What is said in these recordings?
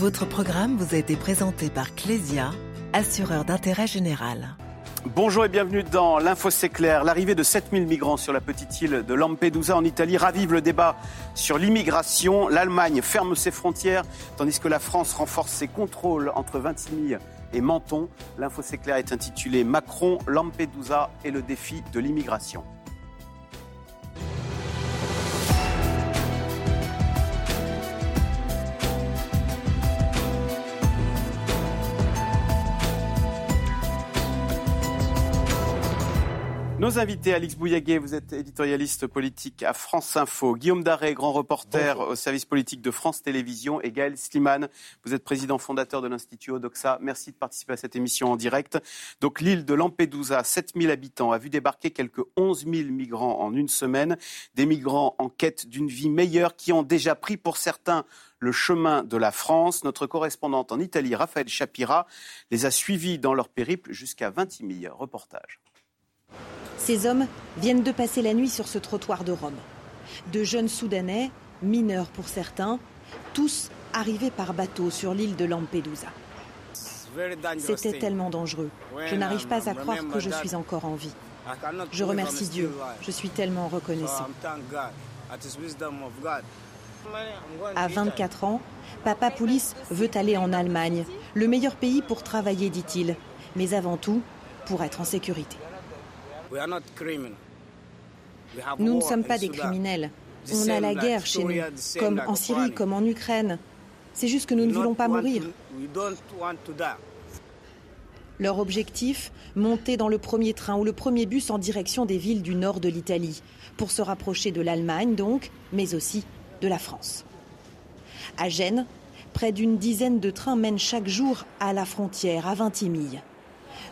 Votre programme vous a été présenté par Clésia, assureur d'intérêt général. Bonjour et bienvenue dans l'Info C'est clair. L'arrivée de 7000 migrants sur la petite île de Lampedusa en Italie ravive le débat sur l'immigration. L'Allemagne ferme ses frontières tandis que la France renforce ses contrôles entre Vintimille et Menton. L'Info C'est clair est intitulé Macron, Lampedusa et le défi de l'immigration. Nos invités, Alix Bouillaguet, vous êtes éditorialiste politique à France Info, Guillaume Daré, grand reporter au service politique de France Télévisions, et Gaël Sliman, vous êtes président fondateur de l'Institut Odoxa. Merci de participer à cette émission en direct. Donc l'île de Lampedusa, 7000 habitants, a vu débarquer quelques 11 000 migrants en une semaine, des migrants en quête d'une vie meilleure qui ont déjà pris pour certains le chemin de la France. Notre correspondante en Italie, Raphaël Chapira, les a suivis dans leur périple jusqu'à 20 000 reportages. Ces hommes viennent de passer la nuit sur ce trottoir de Rome. De jeunes Soudanais, mineurs pour certains, tous arrivés par bateau sur l'île de Lampedusa. C'était tellement dangereux. Je n'arrive pas à croire que je suis encore en vie. Je remercie Dieu. Je suis tellement reconnaissant. À 24 ans, Papa Poulis veut aller en Allemagne, le meilleur pays pour travailler, dit-il, mais avant tout, pour être en sécurité. Nous ne sommes pas des criminels. On a la guerre chez nous, comme en Syrie, comme en Ukraine. C'est juste que nous ne voulons pas mourir. Leur objectif, monter dans le premier train ou le premier bus en direction des villes du nord de l'Italie, pour se rapprocher de l'Allemagne donc, mais aussi de la France. À Gênes, près d'une dizaine de trains mènent chaque jour à la frontière, à Vintimille.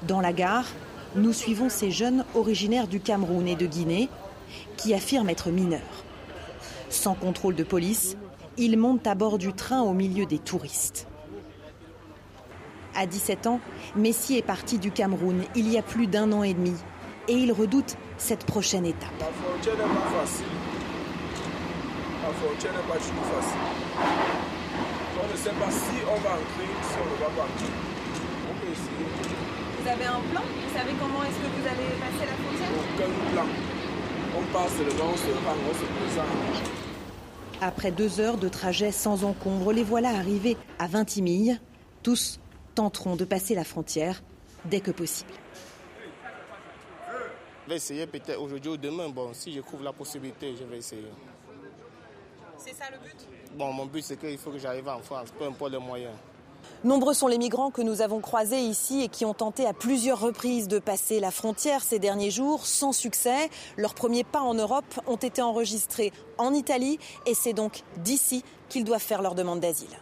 Dans la gare, nous suivons ces jeunes originaires du Cameroun et de Guinée qui affirment être mineurs. Sans contrôle de police, ils montent à bord du train au milieu des touristes. À 17 ans, Messi est parti du Cameroun il y a plus d'un an et demi et il redoute cette prochaine étape. On ne sait pas si on va entrer, si on ne va pas. On peut essayer. Vous avez un plan Vous savez comment est-ce que vous allez passer la frontière Aucun plan. On passe seulement, on se rend, on se présente. Après deux heures de trajet sans encombre, les voilà arrivés à Vintimille. Tous tenteront de passer la frontière dès que possible. Je vais essayer peut-être aujourd'hui ou demain. Bon, si je trouve la possibilité, je vais essayer. C'est ça le but Bon, mon but, c'est qu'il faut que j'arrive en France, peu importe les moyens. Nombreux sont les migrants que nous avons croisés ici et qui ont tenté à plusieurs reprises de passer la frontière ces derniers jours sans succès. Leurs premiers pas en Europe ont été enregistrés en Italie et c'est donc d'ici qu'ils doivent faire leur demande d'asile.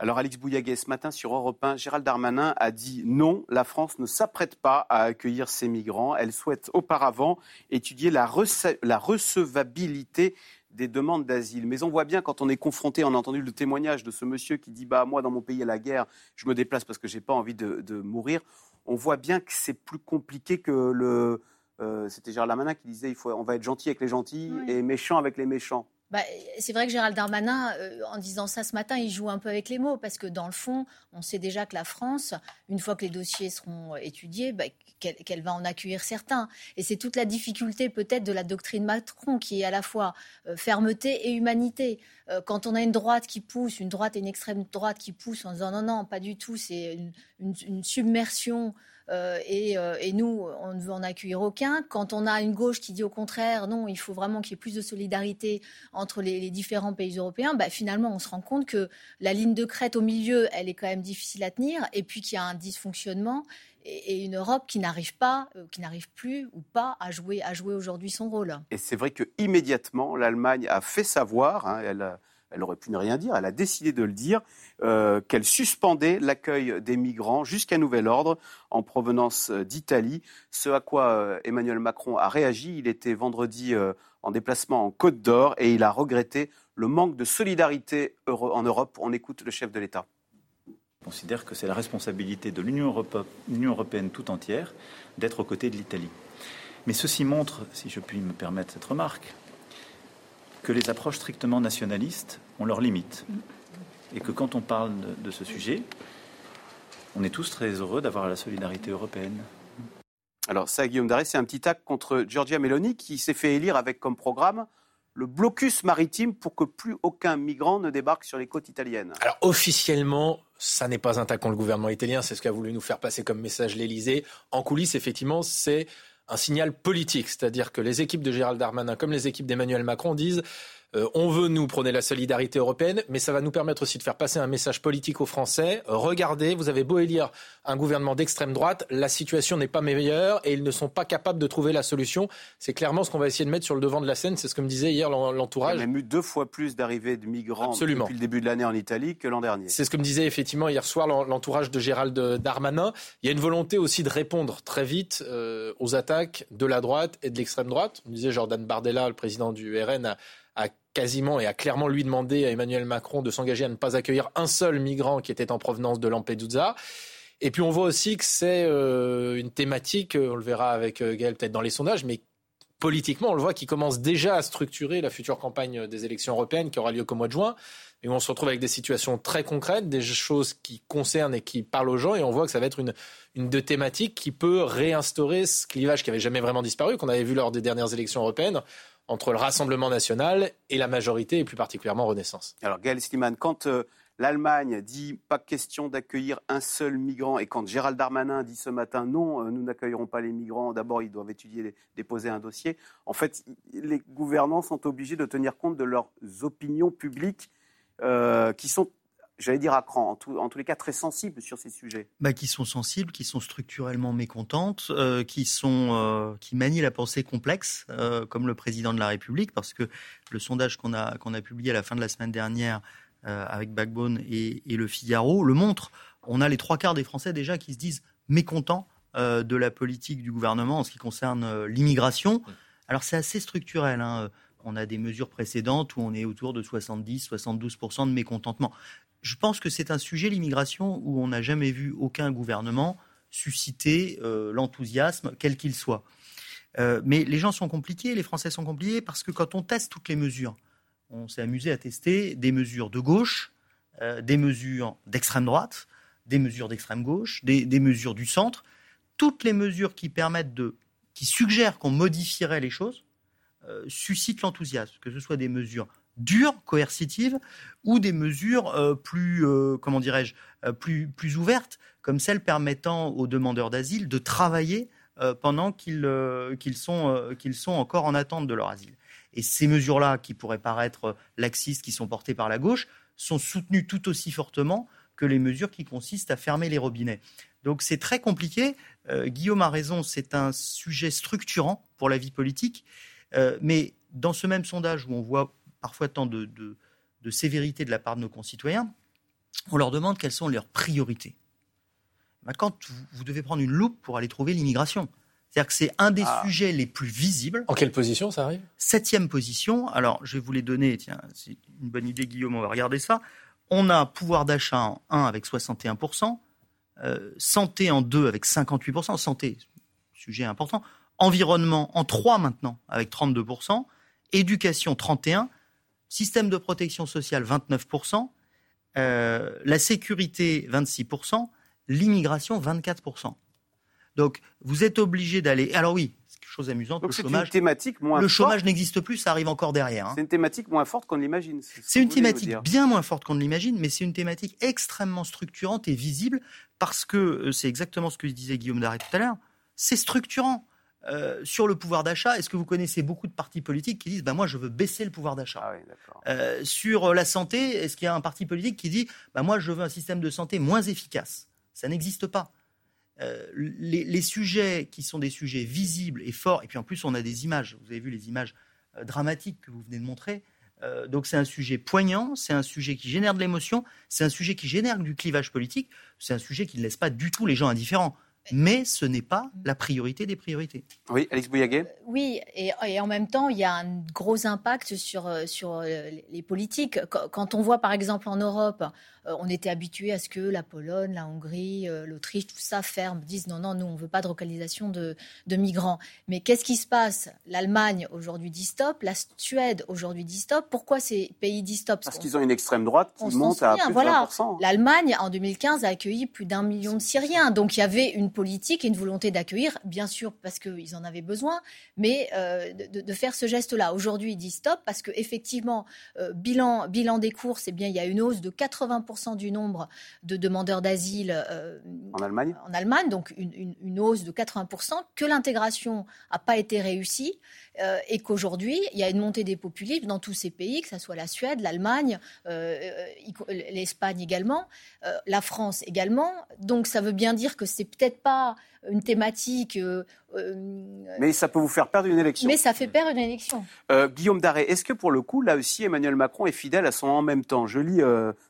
Alors Alix Bouillaguet, ce matin sur Europe 1, Gérald Darmanin a dit non, la France ne s'apprête pas à accueillir ces migrants. Elle souhaite auparavant étudier la recevabilité des demandes d'asile. Mais on voit bien quand on est confronté, on a entendu le témoignage de ce monsieur qui dit bah moi dans mon pays il y a la guerre, je me déplace parce que j'ai pas envie de, de, mourir. On voit bien que c'est plus compliqué que le. Euh, C'était Gérald Darmanin qui disait il faut on va être gentil avec les gentils oui. et méchant avec les méchants. Bah, c'est vrai que Gérald Darmanin, euh, en disant ça ce matin, il joue un peu avec les mots, parce que dans le fond, on sait déjà que la France, une fois que les dossiers seront étudiés, bah, qu'elle qu va en accueillir certains. Et c'est toute la difficulté peut-être de la doctrine Macron, qui est à la fois euh, fermeté et humanité. Euh, quand on a une droite qui pousse, une droite et une extrême droite qui poussent en disant non, non, pas du tout, c'est une, submersion euh, et, euh, et, nous, on ne veut en accueillir aucun. Quand on a une gauche qui dit au contraire, non, il faut vraiment qu'il y ait plus de solidarité entre les, les différents pays européens, bah, finalement, on se rend compte que la ligne de crête au milieu, elle est quand même difficile à tenir, et puis qu'il y a un dysfonctionnement et, une Europe qui n'arrive pas, euh, qui n'arrive plus ou pas à jouer, à jouer aujourd'hui son rôle. Et c'est vrai que immédiatement, l'Allemagne a fait savoir, hein, elle a elle aurait pu ne rien dire, elle a décidé de le dire, euh, qu'elle suspendait l'accueil des migrants jusqu'à nouvel ordre en provenance d'Italie. Ce à quoi euh, Emmanuel Macron a réagi, il était vendredi euh, en déplacement en Côte d'Or et il a regretté le manque de solidarité en Europe. On écoute le chef de l'État. Je considère que c'est la responsabilité de l'Union européenne tout entière d'être aux côtés de l'Italie. Mais ceci montre, si je puis me permettre cette remarque, que les approches strictement nationalistes ont leurs limites. et que quand on parle de, ce sujet, on est tous très heureux d'avoir la solidarité européenne. Alors ça, Guillaume Daré, c'est un petit acte contre Giorgia Meloni qui s'est fait élire avec comme programme le blocus maritime pour que plus aucun migrant ne débarque sur les côtes italiennes. Alors officiellement, ça n'est pas un attaque contre le gouvernement italien, c'est ce qu'a voulu nous faire passer comme message l'Elysée. En coulisses, effectivement, c'est un signal politique, c'est-à-dire que les équipes de Gérald Darmanin comme les équipes d'Emmanuel Macron disent euh, on veut nous prôner la solidarité européenne, mais ça va nous permettre aussi de faire passer un message politique aux Français. Regardez, vous avez beau élire un gouvernement d'extrême droite, la situation n'est pas meilleure et ils ne sont pas capables de trouver la solution. C'est clairement ce qu'on va essayer de mettre sur le devant de la scène. C'est ce que me disait hier l'entourage. Il y a même eu deux fois plus d'arrivées de migrants depuis le début de l'année en Italie que l'an dernier. C'est ce que me disait effectivement hier soir l'entourage de Gérald Darmanin. Il y a une volonté aussi de répondre très vite euh, aux attaques de la droite et de l'extrême droite. On disait Jordan Bardella, le président du RN, a quasiment et a clairement lui demandé à Emmanuel Macron de s'engager à ne pas accueillir un seul migrant qui était en provenance de Lampedusa. Et puis on voit aussi que c'est euh, une thématique, on le verra avec euh, Gaël peut-être dans les sondages, mais politiquement, on le voit qui commence déjà à structurer la future campagne des élections européennes qui aura lieu qu'au mois de juin. Et on se retrouve avec des situations très concrètes, des choses qui concernent et qui parlent aux gens. Et on voit que ça va être une, une de thématiques qui peut réinstaurer ce clivage qui avait jamais vraiment disparu, qu'on avait vu lors des dernières élections européennes, entre le Rassemblement national et la majorité, et plus particulièrement Renaissance. Alors Gaël Sliman, quand euh, l'Allemagne dit pas question d'accueillir un seul migrant, et quand Gérald Darmanin dit ce matin non, euh, nous n'accueillerons pas les migrants, d'abord ils doivent étudier, déposer un dossier, en fait les gouvernants sont obligés de tenir compte de leurs opinions publiques euh, qui sont j'allais dire à cran, en, tous les cas très sensibles sur ces sujets. Bah, qui sont sensibles, qui sont structurellement mécontentes, euh, qui, sont, euh, qui manient la pensée complexe, euh, comme le président de la République, parce que le sondage qu'on a, qu'on a publié à la fin de la semaine dernière avec Backbone et, et, Le Figaro le montre. On a les trois quarts des Français déjà qui se disent mécontents de la politique du gouvernement en ce qui concerne l'immigration. Alors c'est assez structurel. Hein. On a des mesures précédentes où on est autour de 70-72% de mécontentement je pense que c'est un sujet, l'immigration, où on n'a jamais vu aucun gouvernement susciter euh, l'enthousiasme, quel qu'il soit. Euh, mais les gens sont compliqués, les Français sont compliqués, parce que quand on teste toutes les mesures, on s'est amusé à tester des mesures de gauche, euh, des mesures d'extrême droite, des mesures d'extrême gauche, des, des, mesures du centre, toutes les mesures qui permettent de, qui suggèrent qu'on modifierait les choses, suscitent l'enthousiasme, que ce soit des mesures dures, coercitives, ou des mesures euh, plus, euh, comment dirais-je, euh, plus, plus ouvertes, comme celles permettant aux demandeurs d'asile de travailler pendant qu'ils qu'ils sont, qu'ils sont encore en attente de leur asile. Et ces mesures-là, qui pourraient paraître laxistes, qui sont portées par la gauche, sont soutenues tout aussi fortement que les mesures qui consistent à fermer les robinets. Donc c'est très compliqué. Guillaume a raison, c'est un sujet structurant pour la vie politique. mais dans ce même sondage où on voit parfois tant de, sévérité de la part de nos concitoyens, on leur demande quelles sont leurs priorités. Ben, quand vous, devez prendre une loupe pour aller trouver l'immigration, c'est-à-dire que c'est un des ah. sujets les plus visibles. En quelle position ça arrive? Septième position. Alors, je vais vous les donner. Tiens, c'est une bonne idée, Guillaume, on va regarder ça. On a pouvoir d'achat en 1 avec 61%, euh, santé en 2 avec 58%, santé, sujet important, environnement en 3 maintenant avec 32%, éducation 31%, système de protection sociale 29%, euh, la sécurité 26%, l'immigration 24%. Donc vous êtes obligé d'aller. Alors oui, chose amusante. le chômage, une thématique moins le chômage n'existe plus, ça arrive encore derrière. Hein. C'est une thématique moins forte qu'on l'imagine. C'est une thématique bien moins forte qu'on ne l'imagine, mais c'est une thématique extrêmement structurante et visible parce que euh, c'est exactement ce que disait Guillaume Darret tout à l'heure. C'est structurant. Euh, sur le pouvoir d'achat, est-ce que vous connaissez beaucoup de partis politiques qui disent bah, Moi, je veux baisser le pouvoir d'achat ah euh, Sur la santé, est-ce qu'il y a un parti politique qui dit bah, Moi, je veux un système de santé moins efficace? Ça n'existe pas. Euh, les, sujets qui sont des sujets visibles et forts, et puis en plus, on a des images. Vous avez vu les images dramatiques que vous venez de montrer. donc, c'est un sujet poignant, c'est un sujet qui génère de l'émotion, c'est un sujet qui génère du clivage politique, c'est un sujet qui ne laisse pas du tout les gens indifférents. Mais ce n'est pas la priorité des priorités. Oui, Alex Bouillaguet Oui, et, et, en même temps, il y a un gros impact sur, sur les politiques. Quand on voit par exemple en Europe euh, on était habitué à ce que la Pologne, la Hongrie, euh, l'Autriche, tout ça ferme, disent non, non, nous, on ne veut pas de localisation de, migrants. Mais qu'est-ce qui se passe? L'Allemagne aujourd'hui dit stop, la Suède aujourd'hui dit stop. Pourquoi ces pays disent stop? Parce qu'ils ont une extrême droite qui monte à plus de voilà. L'Allemagne, en 2015, a accueilli plus d'un million de Syriens. Donc il y avait une politique et une volonté d'accueillir, bien sûr, parce qu'ils en avaient besoin, mais euh, de, faire ce geste-là. Aujourd'hui, ils disent stop parce qu'effectivement, bilan, bilan des courses, eh bien, il y a une hausse de 80% du nombre de demandeurs d'asile euh, en Allemagne. En Allemagne, donc une, hausse de 80%, que l'intégration n'a pas été réussie euh, et qu'aujourd'hui, il y a une montée des populismes dans tous ces pays, que ce soit la Suède, l'Allemagne, euh, l'Espagne également, la France également. Donc ça veut bien dire que c'est peut-être pas une thématique. mais ça peut vous faire perdre une élection. Mais ça fait perdre une élection. Guillaume Daré, est-ce que pour le coup, là aussi, Emmanuel Macron est fidèle à son en même temps? Je lis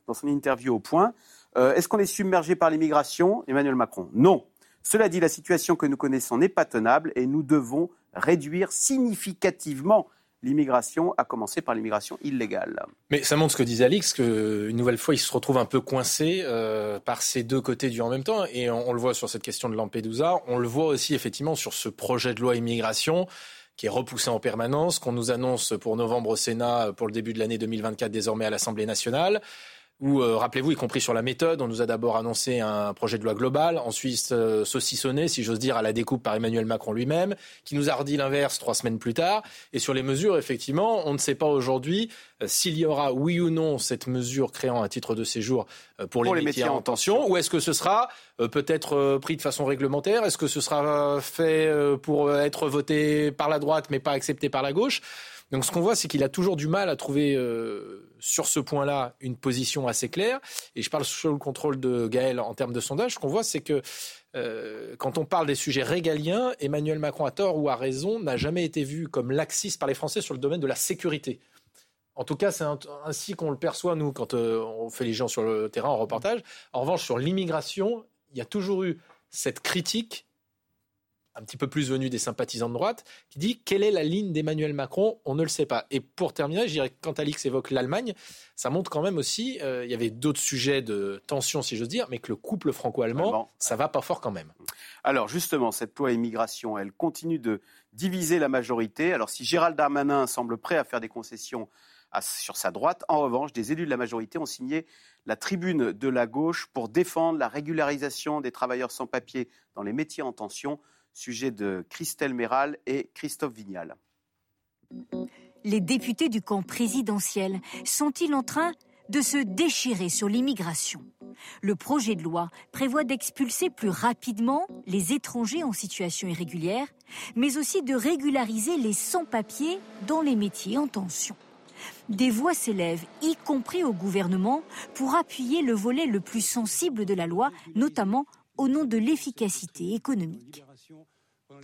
dans son interview au point. est-ce qu'on est submergé par l'immigration? Emmanuel Macron Non. Cela dit, la situation que nous connaissons n'est pas tenable et nous devons réduire significativement l'immigration, à commencer par l'immigration illégale. Mais ça montre ce que disait Alix, qu'une nouvelle fois, il se retrouve un peu coincé euh, par ces deux côtés du en même temps. Et on, le voit sur cette question de Lampedusa, on le voit aussi effectivement sur ce projet de loi immigration qui est repoussé en permanence, qu'on nous annonce pour novembre au Sénat, pour le début de l'année 2024 désormais à l'Assemblée nationale où, euh, rappelez-vous, y compris sur la méthode, on nous a d'abord annoncé un projet de loi global, ensuite euh, saucissonné, si j'ose dire, à la découpe par Emmanuel Macron lui-même, qui nous a redit l'inverse trois semaines plus tard. Et sur les mesures, effectivement, on ne sait pas aujourd'hui euh, s'il y aura, oui ou non, cette mesure créant un titre de séjour pour, les, métiers, en tension, ou est-ce que ce sera peut-être pris de façon réglementaire, est-ce que ce sera fait pour être voté par la droite mais pas accepté par la gauche? Donc ce qu'on voit, c'est qu'il a toujours du mal à trouver euh, sur ce point-là une position assez claire. Et je parle sous le contrôle de Gaël en termes de sondage. Ce qu'on voit, c'est que euh, quand on parle des sujets régaliens, Emmanuel Macron, a tort ou a raison, n'a jamais été vu comme laxiste par les Français sur le domaine de la sécurité. En tout cas, c'est ainsi qu'on le perçoit, nous, quand euh, on fait les gens sur le terrain en reportage. En revanche, sur l'immigration, il y a toujours eu cette critique un petit peu plus venu des sympathisants de droite, qui dit quelle est la ligne d'Emmanuel Macron? On ne le sait pas. Et pour terminer, je dirais que quand Alix évoque l'Allemagne, ça montre quand même aussi, euh, il y avait d'autres sujets de tension, si j'ose dire, mais que le couple franco-allemand, ça va pas fort quand même. Alors justement, cette loi immigration, elle continue de diviser la majorité. Alors si Gérald Darmanin semble prêt à faire des concessions sur sa droite, en revanche, des élus de la majorité ont signé la tribune de la gauche pour défendre la régularisation des travailleurs sans papier dans les métiers en tension. Sujet de Christelle Méral et Christophe Vignal. Les députés du camp présidentiel sont-ils en train de se déchirer sur l'immigration? Le projet de loi prévoit d'expulser plus rapidement les étrangers en situation irrégulière, mais aussi de régulariser les sans-papiers dans les métiers en tension. Des voix s'élèvent, y compris au gouvernement, pour appuyer le volet le plus sensible de la loi, notamment au nom de l'efficacité économique.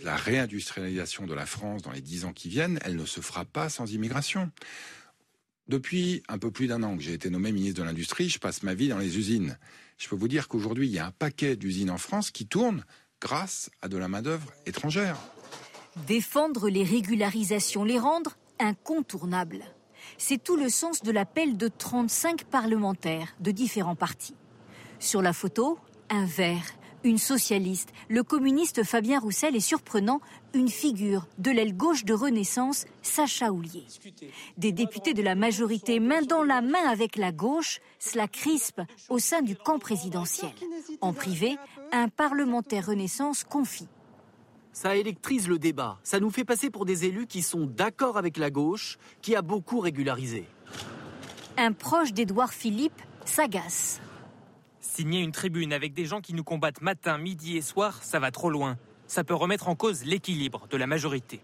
La réindustrialisation de la France dans les dix ans qui viennent, elle ne se fera pas sans immigration. Depuis un peu plus d'un an que j'ai été nommé ministre de l'Industrie, je passe ma vie dans les usines. Je peux vous dire qu'aujourd'hui, il y a un paquet d'usines en France qui tournent grâce à de la main-d'œuvre étrangère. Défendre les régularisations, les rendre incontournables. C'est tout le sens de l'appel de 35 parlementaires de différents partis. Sur la photo, un verre une socialiste, le communiste Fabien Roussel est surprenant, une figure de l'aile gauche de Renaissance, Sacha Houlier. Des députés de la majorité, main dans la main avec la gauche, cela crispe au sein du camp présidentiel. En privé, un parlementaire Renaissance confie. Ça électrise le débat. Ça nous fait passer pour des élus qui sont d'accord avec la gauche, qui a beaucoup régularisé. Un proche d'Édouard Philippe s'agace. Signer une tribune avec des gens qui nous combattent matin, midi et soir, ça va trop loin. Ça peut remettre en cause l'équilibre de la majorité.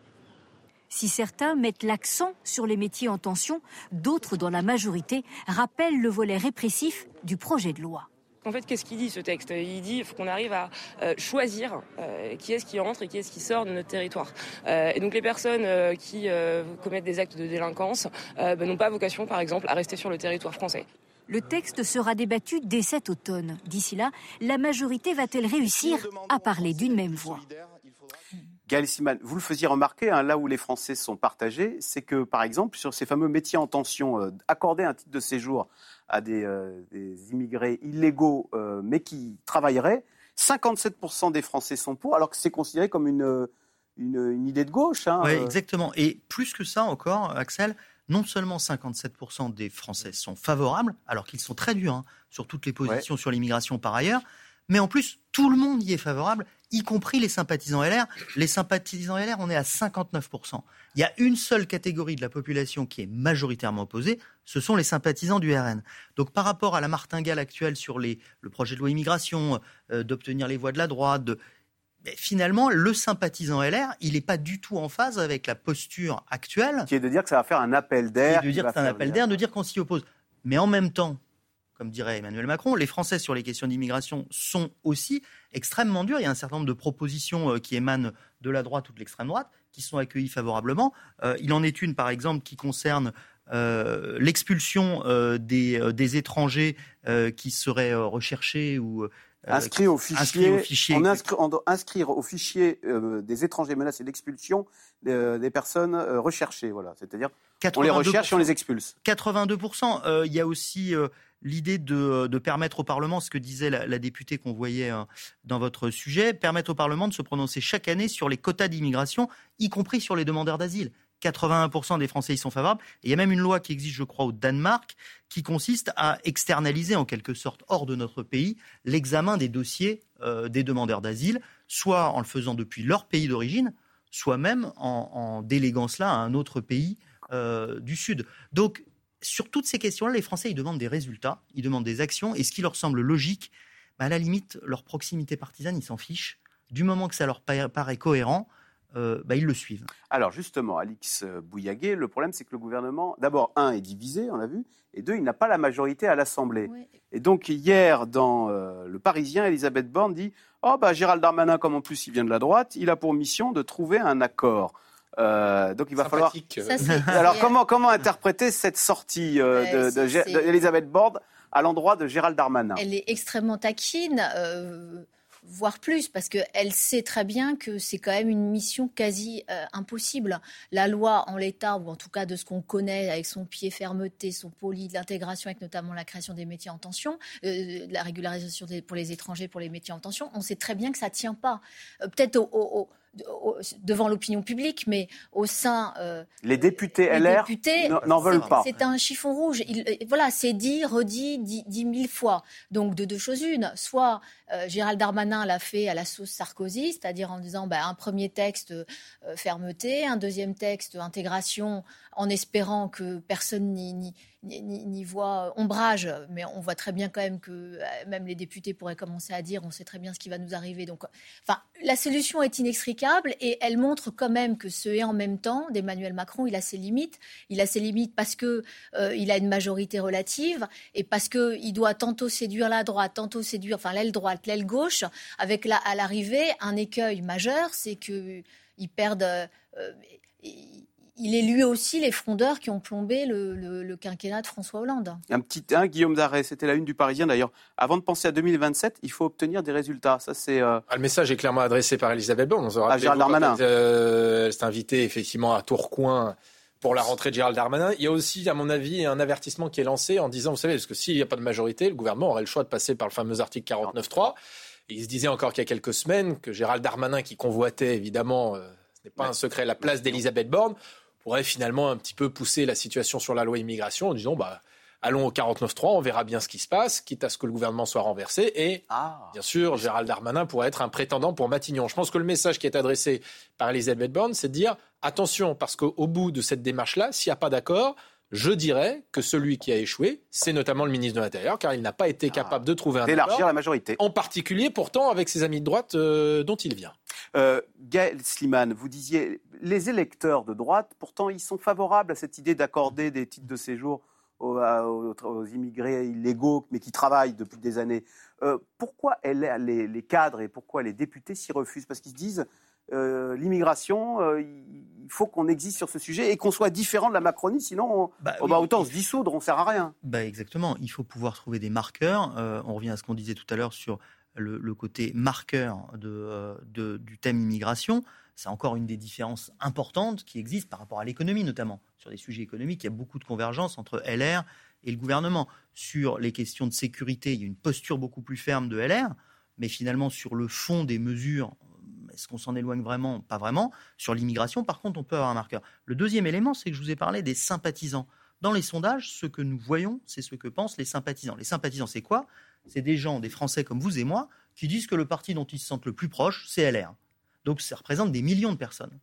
Si certains mettent l'accent sur les métiers en tension, d'autres dans la majorité rappellent le volet répressif du projet de loi. En fait, qu'est-ce qu'il dit ce texte? Il dit qu'il faut qu'on arrive à euh, choisir euh, qui est-ce qui entre et qui est-ce qui sort de notre territoire. Euh, et donc les personnes qui commettent des actes de délinquance ben, n'ont pas vocation, par exemple, à rester sur le territoire français. Le texte sera débattu dès cet automne. D'ici là, la majorité va-t-elle réussir à parler d'une même voix Gaël Siman, vous le faisiez remarquer, hein, là où les Français sont partagés, c'est que, par exemple, sur ces fameux métiers en tension, euh, accorder un titre de séjour à des, euh, des immigrés illégaux, euh, mais qui travailleraient, 57% des Français sont pour, alors que c'est considéré comme une, une, une idée de gauche. Hein, Oui, exactement. Et plus que ça encore, Axel, non seulement 57% des Français sont favorables, alors qu'ils sont très durs hein, sur toutes les positions sur l'immigration par ailleurs, mais en plus, tout le monde y est favorable, y compris les sympathisants LR. Les sympathisants LR, on est à 59%. Il y a une seule catégorie de la population qui est majoritairement opposée, ce sont les sympathisants du RN. Donc par rapport à la martingale actuelle sur les, le projet de loi immigration, euh, d'obtenir les voix de la droite, de, finalement, le sympathisant LR, il n'est pas du tout en phase avec la posture actuelle. Qui est de dire que ça va faire un appel d'air. De dire que c'est un appel d'air, de dire qu'on s'y oppose. Mais en même temps, comme dirait Emmanuel Macron, les Français sur les questions d'immigration sont aussi extrêmement durs. Il y a un certain nombre de propositions euh, qui émanent de la droite ou de l'extrême droite qui sont accueillies favorablement. Euh, il en est une, par exemple, qui concerne euh, l'expulsion euh, des, des étrangers qui seraient recherchés ou Inscrit au fichier, inscrits au fichier. on, inscrit- on doit inscrire au fichier euh, des étrangers menacés d'expulsion euh, des personnes euh, recherchées. Voilà. C'est-à-dire, on les recherche et on les expulse. 82%. Euh, il y a aussi euh, l'idée de, de permettre au Parlement, ce que disait la, la députée qu'on voyait euh, dans votre sujet, permettre au Parlement de se prononcer chaque année sur les quotas d'immigration, y compris sur les demandeurs d'asile. 81% des Français y sont favorables. Et il y a même une loi qui existe, je crois, au Danemark, qui consiste à externaliser en quelque sorte hors de notre pays l'examen des dossiers euh, des demandeurs d'asile, soit en le faisant depuis leur pays d'origine, soit même en, déléguant cela à un autre pays euh, du Sud. Donc, sur toutes ces questions-là, les Français, ils demandent des résultats, ils demandent des actions, et ce qui leur semble logique, bah, à la limite, leur proximité partisane, ils s'en fichent. Du moment que ça leur pa- paraît cohérent, euh, bah, ils le suivent. Alors justement, Alix Bouillaguet, le problème c'est que le gouvernement, d'abord, un, est divisé, on l'a vu, et deux, il n'a pas la majorité à l'Assemblée. Et donc hier, dans euh, Le Parisien, Elisabeth Borne dit « Oh, bah, Gérald Darmanin, comme en plus il vient de la droite, il a pour mission de trouver un accord. Euh, donc il va falloir... Ça, Alors comment, comment interpréter cette sortie euh, Ouais, de- d'Elisabeth Borne à l'endroit de Gérald Darmanin? Elle est extrêmement taquine, euh, voire plus, parce qu'elle sait très bien que c'est quand même une mission quasi euh, impossible. La loi en l'état, ou en tout cas de ce qu'on connaît, avec son pied fermeté, son poli, l'intégration, avec notamment la création des métiers en tension, euh, la régularisation pour les étrangers, pour les métiers en tension, on sait très bien que ça ne tient pas. Euh, Peut-être au- devant l'opinion publique, mais au sein euh, Les députés les LR députés, n'en- veulent pas. C'est un chiffon rouge. Il- euh, voilà, c'est dit, redit, dit, dit mille fois. Donc, de deux choses une. Soit euh, Gérald Darmanin l'a fait à la sauce Sarkozy, c'est-à-dire en disant bah, un premier texte euh, fermeté, un deuxième texte intégration, en espérant que personne n'y- voit ombrage. Mais on voit très bien quand même que euh, même les députés pourraient commencer à dire on sait très bien ce qui va nous arriver. Donc, enfin, la solution est inextricable et elle montre quand même que ce et en même temps d'Emmanuel Macron, il a ses limites. Il a ses limites parce que euh, il a une majorité relative et parce que il doit tantôt séduire la droite, tantôt séduire, enfin l'aile droite, l'aile gauche. Avec la, à l'arrivée un écueil majeur, c'est que ils perdent. euh, il est lui aussi les frondeurs qui ont plombé le, le- le quinquennat de François Hollande. Un petit un, Guillaume Darret, c'était la une du Parisien d'ailleurs. Avant de penser à 2027, il faut obtenir des résultats. Ça, c'est. euh, Ah, le message est clairement adressé par Elisabeth Borne. On se rappelle Gérald Darmanin. Elle, euh, elle s'est invitée effectivement à Tourcoing pour la rentrée de Gérald Darmanin. Il y a aussi, à mon avis, un avertissement qui est lancé en disant, vous savez, parce que s'il n'y a pas de majorité, le gouvernement aurait le choix de passer par le fameux article 49.3. Et il se disait encore qu'il y a quelques semaines que Gérald Darmanin, qui convoitait évidemment, euh, ce n'est pas un secret, la place d'Elisabeth Borne, pourrait finalement un petit peu pousser la situation sur la loi immigration en disant, bah, allons au 49.3, on verra bien ce qui se passe, quitte à ce que le gouvernement soit renversé. Et bien sûr, Gérald Darmanin pourrait être un prétendant pour Matignon. Je pense que le message qui est adressé par Elisabeth Borne, c'est de dire attention, parce qu'au bout de cette démarche-là, s'il n'y a pas d'accord, je dirais que celui qui a échoué, c'est notamment le ministre de l'Intérieur, car il n'a pas été capable de trouver un d'élargir la majorité. En particulier, pourtant, avec ses amis de droite euh, dont il vient. Euh, Gaël Sliman, vous disiez, les électeurs de droite, pourtant, ils sont favorables à cette idée d'accorder des titres de séjour aux, à- aux- aux immigrés illégaux, mais qui travaillent depuis des années. Euh, pourquoi elle- les, les cadres et pourquoi les députés s'y refusent? Parce qu'ils se disent, euh, l'immigration, euh, il faut qu'on existe sur ce sujet et qu'on soit différent de la Macronie, sinon on, Bah oh, bah, autant se dissoudre, on sert à rien. Bah exactement, il faut pouvoir trouver des marqueurs. Euh, on revient à ce qu'on disait tout à l'heure sur le, le côté marqueur de, de- du thème immigration. C'est encore une des différences importantes qui existent par rapport à l'économie notamment. Sur les sujets économiques, il y a beaucoup de convergence entre LR et le gouvernement. Sur les questions de sécurité, il y a une posture beaucoup plus ferme de LR, mais finalement sur le fond des mesures, est-ce qu'on s'en éloigne vraiment? Pas vraiment. Sur l'immigration, par contre, on peut avoir un marqueur. Le deuxième élément, c'est que je vous ai parlé des sympathisants. Dans les sondages, ce que nous voyons, c'est ce que pensent les sympathisants. Les sympathisants, c'est quoi? C'est des gens, des Français comme vous et moi, qui disent que le parti dont ils se sentent le plus proche, c'est LR. Donc ça représente des millions de personnes.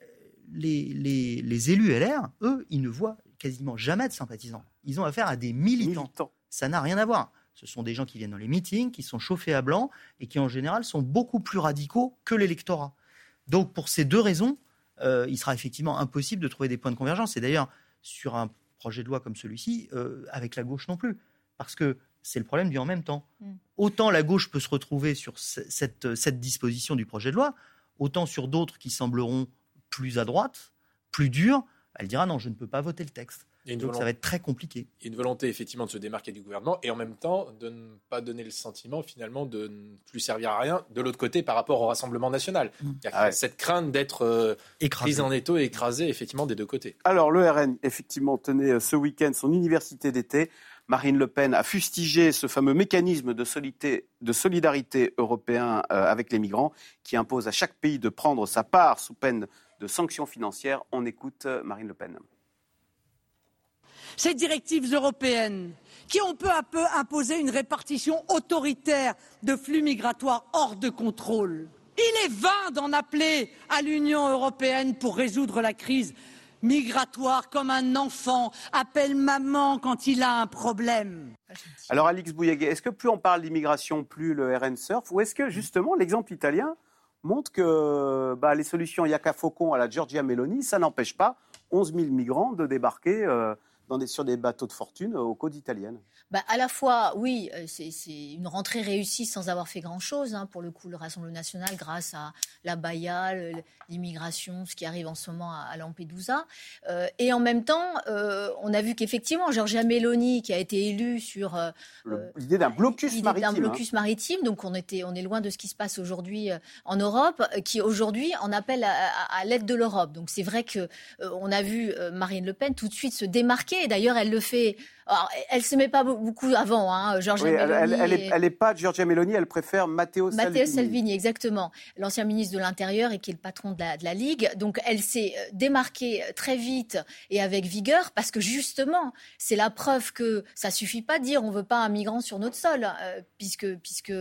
Euh, Les, les- les élus LR, eux, ils ne voient quasiment jamais de sympathisants. Ils ont affaire à des militants. Ça n'a rien à voir. Ce sont des gens qui viennent dans les meetings, qui sont chauffés à blanc et qui, en général, sont beaucoup plus radicaux que l'électorat. Donc, pour ces deux raisons, euh, il sera effectivement impossible de trouver des points de convergence. Et d'ailleurs, sur un projet de loi comme celui-ci, euh, avec la gauche non plus. Parce que c'est le problème du en même temps. Mm. Autant la gauche peut se retrouver sur ce- cette, cette disposition du projet de loi, autant sur d'autres qui sembleront plus à droite, plus dures, elle dira non, je ne peux pas voter le texte. Il y a une Donc ça volonté- va être très compliqué. Il y a une volonté effectivement de se démarquer du gouvernement et en même temps de ne pas donner le sentiment finalement de ne plus servir à rien de l'autre côté par rapport au Rassemblement national. Il y a Ah ouais. cette crainte d'être euh, Écrasé. prise en étau et écrasée effectivement des deux côtés. Alors, le RN, effectivement, tenait euh, ce week-end son université d'été. Marine Le Pen a fustigé ce fameux mécanisme de, solité- de solidarité européen euh, avec les migrants qui impose à chaque pays de prendre sa part sous peine de sanctions financières. On écoute euh, Marine Le Pen. Ces directives européennes qui ont peu à peu imposé une répartition autoritaire de flux migratoires hors de contrôle. Il est vain d'en appeler à l'Union européenne pour résoudre la crise migratoire comme un enfant appelle maman quand il a un problème. Alors, Alix Bouyaguet, est-ce que plus on parle d'immigration, plus le RN surfe Ou est-ce que, justement, l'exemple italien montre que bah, les solutions Yaka Faucon à la Giorgia Meloni, ça n'empêche pas 11 000 migrants de débarquer euh, dans des, sur des bateaux de fortune euh, aux côtes italiennes Bah, à la fois, oui, euh, c'est une rentrée réussie sans avoir fait grand-chose, hein, pour le coup, le Rassemblement national, grâce à la Baïa, l'immigration, ce qui arrive en ce moment à, à Lampedusa. Euh, et en même temps, euh, on a vu qu'effectivement, Giorgia Meloni, qui a été élue sur euh, L'idée d'un blocus l'idée maritime. d'un blocus maritime, donc on, était, on est loin de ce qui se passe aujourd'hui en Europe, qui aujourd'hui en appelle à, à- à l'aide de l'Europe. Donc c'est vrai euh, on a vu Marine Le Pen tout de suite se démarquer. Et D'ailleurs, elle le fait. alors, elle se met pas beaucoup avant, hein, Oui, elle, Meloni. elle, elle est, et- elle pas Giorgia Meloni, elle préfère Matteo Salvini. Matteo Salvini, exactement, l'ancien ministre de l'Intérieur et qui est le patron de la, de la Ligue. Donc elle s'est euh, démarquée euh, très vite et avec vigueur parce que justement, c'est la preuve que ça suffit pas de dire on veut pas un migrant sur notre sol, euh, puisque puisque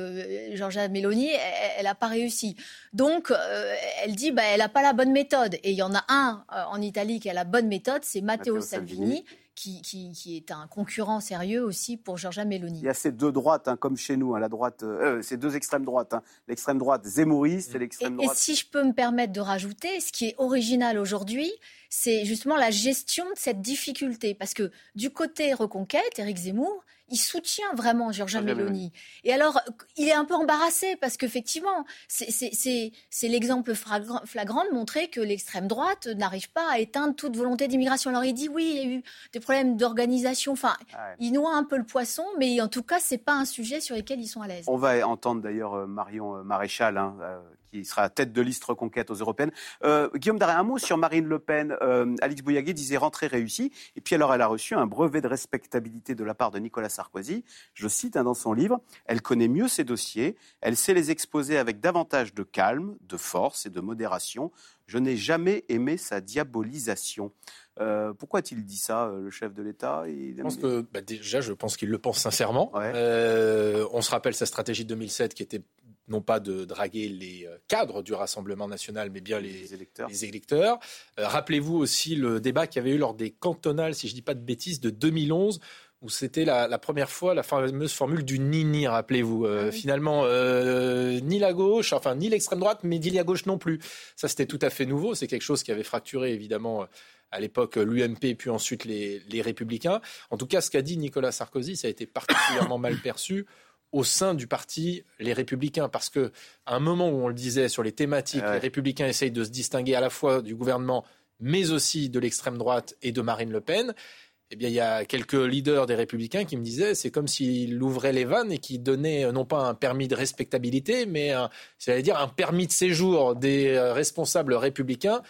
Giorgia Meloni, elle n'a pas réussi. Donc euh, elle dit bah elle a pas la bonne méthode et il y en a un euh, en Italie qui a la bonne méthode, c'est Matteo, Matteo Salvini. Salvini. Qui, qui, qui est un concurrent sérieux aussi pour Giorgia Meloni. Il y a ces deux droites, hein, comme chez nous, hein, la droite, euh, euh, ces deux extrêmes droites, hein. l'extrême droite zémouriste et l'extrême Et droite. si je peux me permettre de rajouter, ce qui est original aujourd'hui, c'est justement la gestion de cette difficulté. Parce que du côté Reconquête, Éric Zemmour, il soutient vraiment Giorgia Giorgia Meloni. Et alors, il est un peu embarrassé parce qu'effectivement, c'est- l'exemple flagrant, de montrer que l'extrême droite n'arrive pas à éteindre toute volonté d'immigration. Alors il dit oui, il y a eu des problèmes d'organisation. Enfin, Ouais. il noie un peu le poisson, mais en tout cas, c'est pas un sujet sur lequel ils sont à l'aise. On va entendre d'ailleurs euh, Marion euh, Maréchal, hein, euh, qui sera tête de liste reconquête aux européennes. Euh, Guillaume Daré, un mot sur Marine Le Pen. Euh, Alix Bouyaguet disait rentrée réussie. Et puis alors, elle a reçu un brevet de respectabilité de la part de Nicolas Sarkozy. Je cite hein, dans son livre Elle connaît mieux ses dossiers. Elle sait les exposer avec davantage de calme, de force et de modération. Je n'ai jamais aimé sa diabolisation. Euh, pourquoi a-t-il dit ça, euh, le chef de l'État? Il- Je pense que, bah, déjà, je pense qu'il le pense sincèrement. Euh, on se rappelle sa stratégie de 2007 qui était non pas de draguer les euh, cadres du Rassemblement national, mais bien les, électeurs. les électeurs. Euh, Rappelez-vous aussi le débat qu'il y avait eu lors des cantonales, si je ne dis pas de bêtises, de 2011 où c'était la, la première fois la fameuse formule du ni-ni, rappelez-vous. Euh, Finalement, euh, ni la gauche, enfin ni l'extrême droite, mais ni la gauche non plus. Ça, c'était tout à fait nouveau. C'est quelque chose qui avait fracturé, évidemment, à l'époque l'UMP, puis ensuite les, les Républicains. En tout cas, ce qu'a dit Nicolas Sarkozy, ça a été particulièrement mal perçu. Au sein du parti Les Républicains. Parce qu'à un moment où on le disait sur les thématiques, les Républicains essayent de se distinguer à la fois du gouvernement, mais aussi de l'extrême droite et de Marine Le Pen. Eh bien, il y a quelques leaders des Républicains qui me disaient c'est comme s'il ouvrait les vannes et qui donnait euh, non pas un permis de respectabilité, mais cest dire un permis de séjour des euh, responsables républicains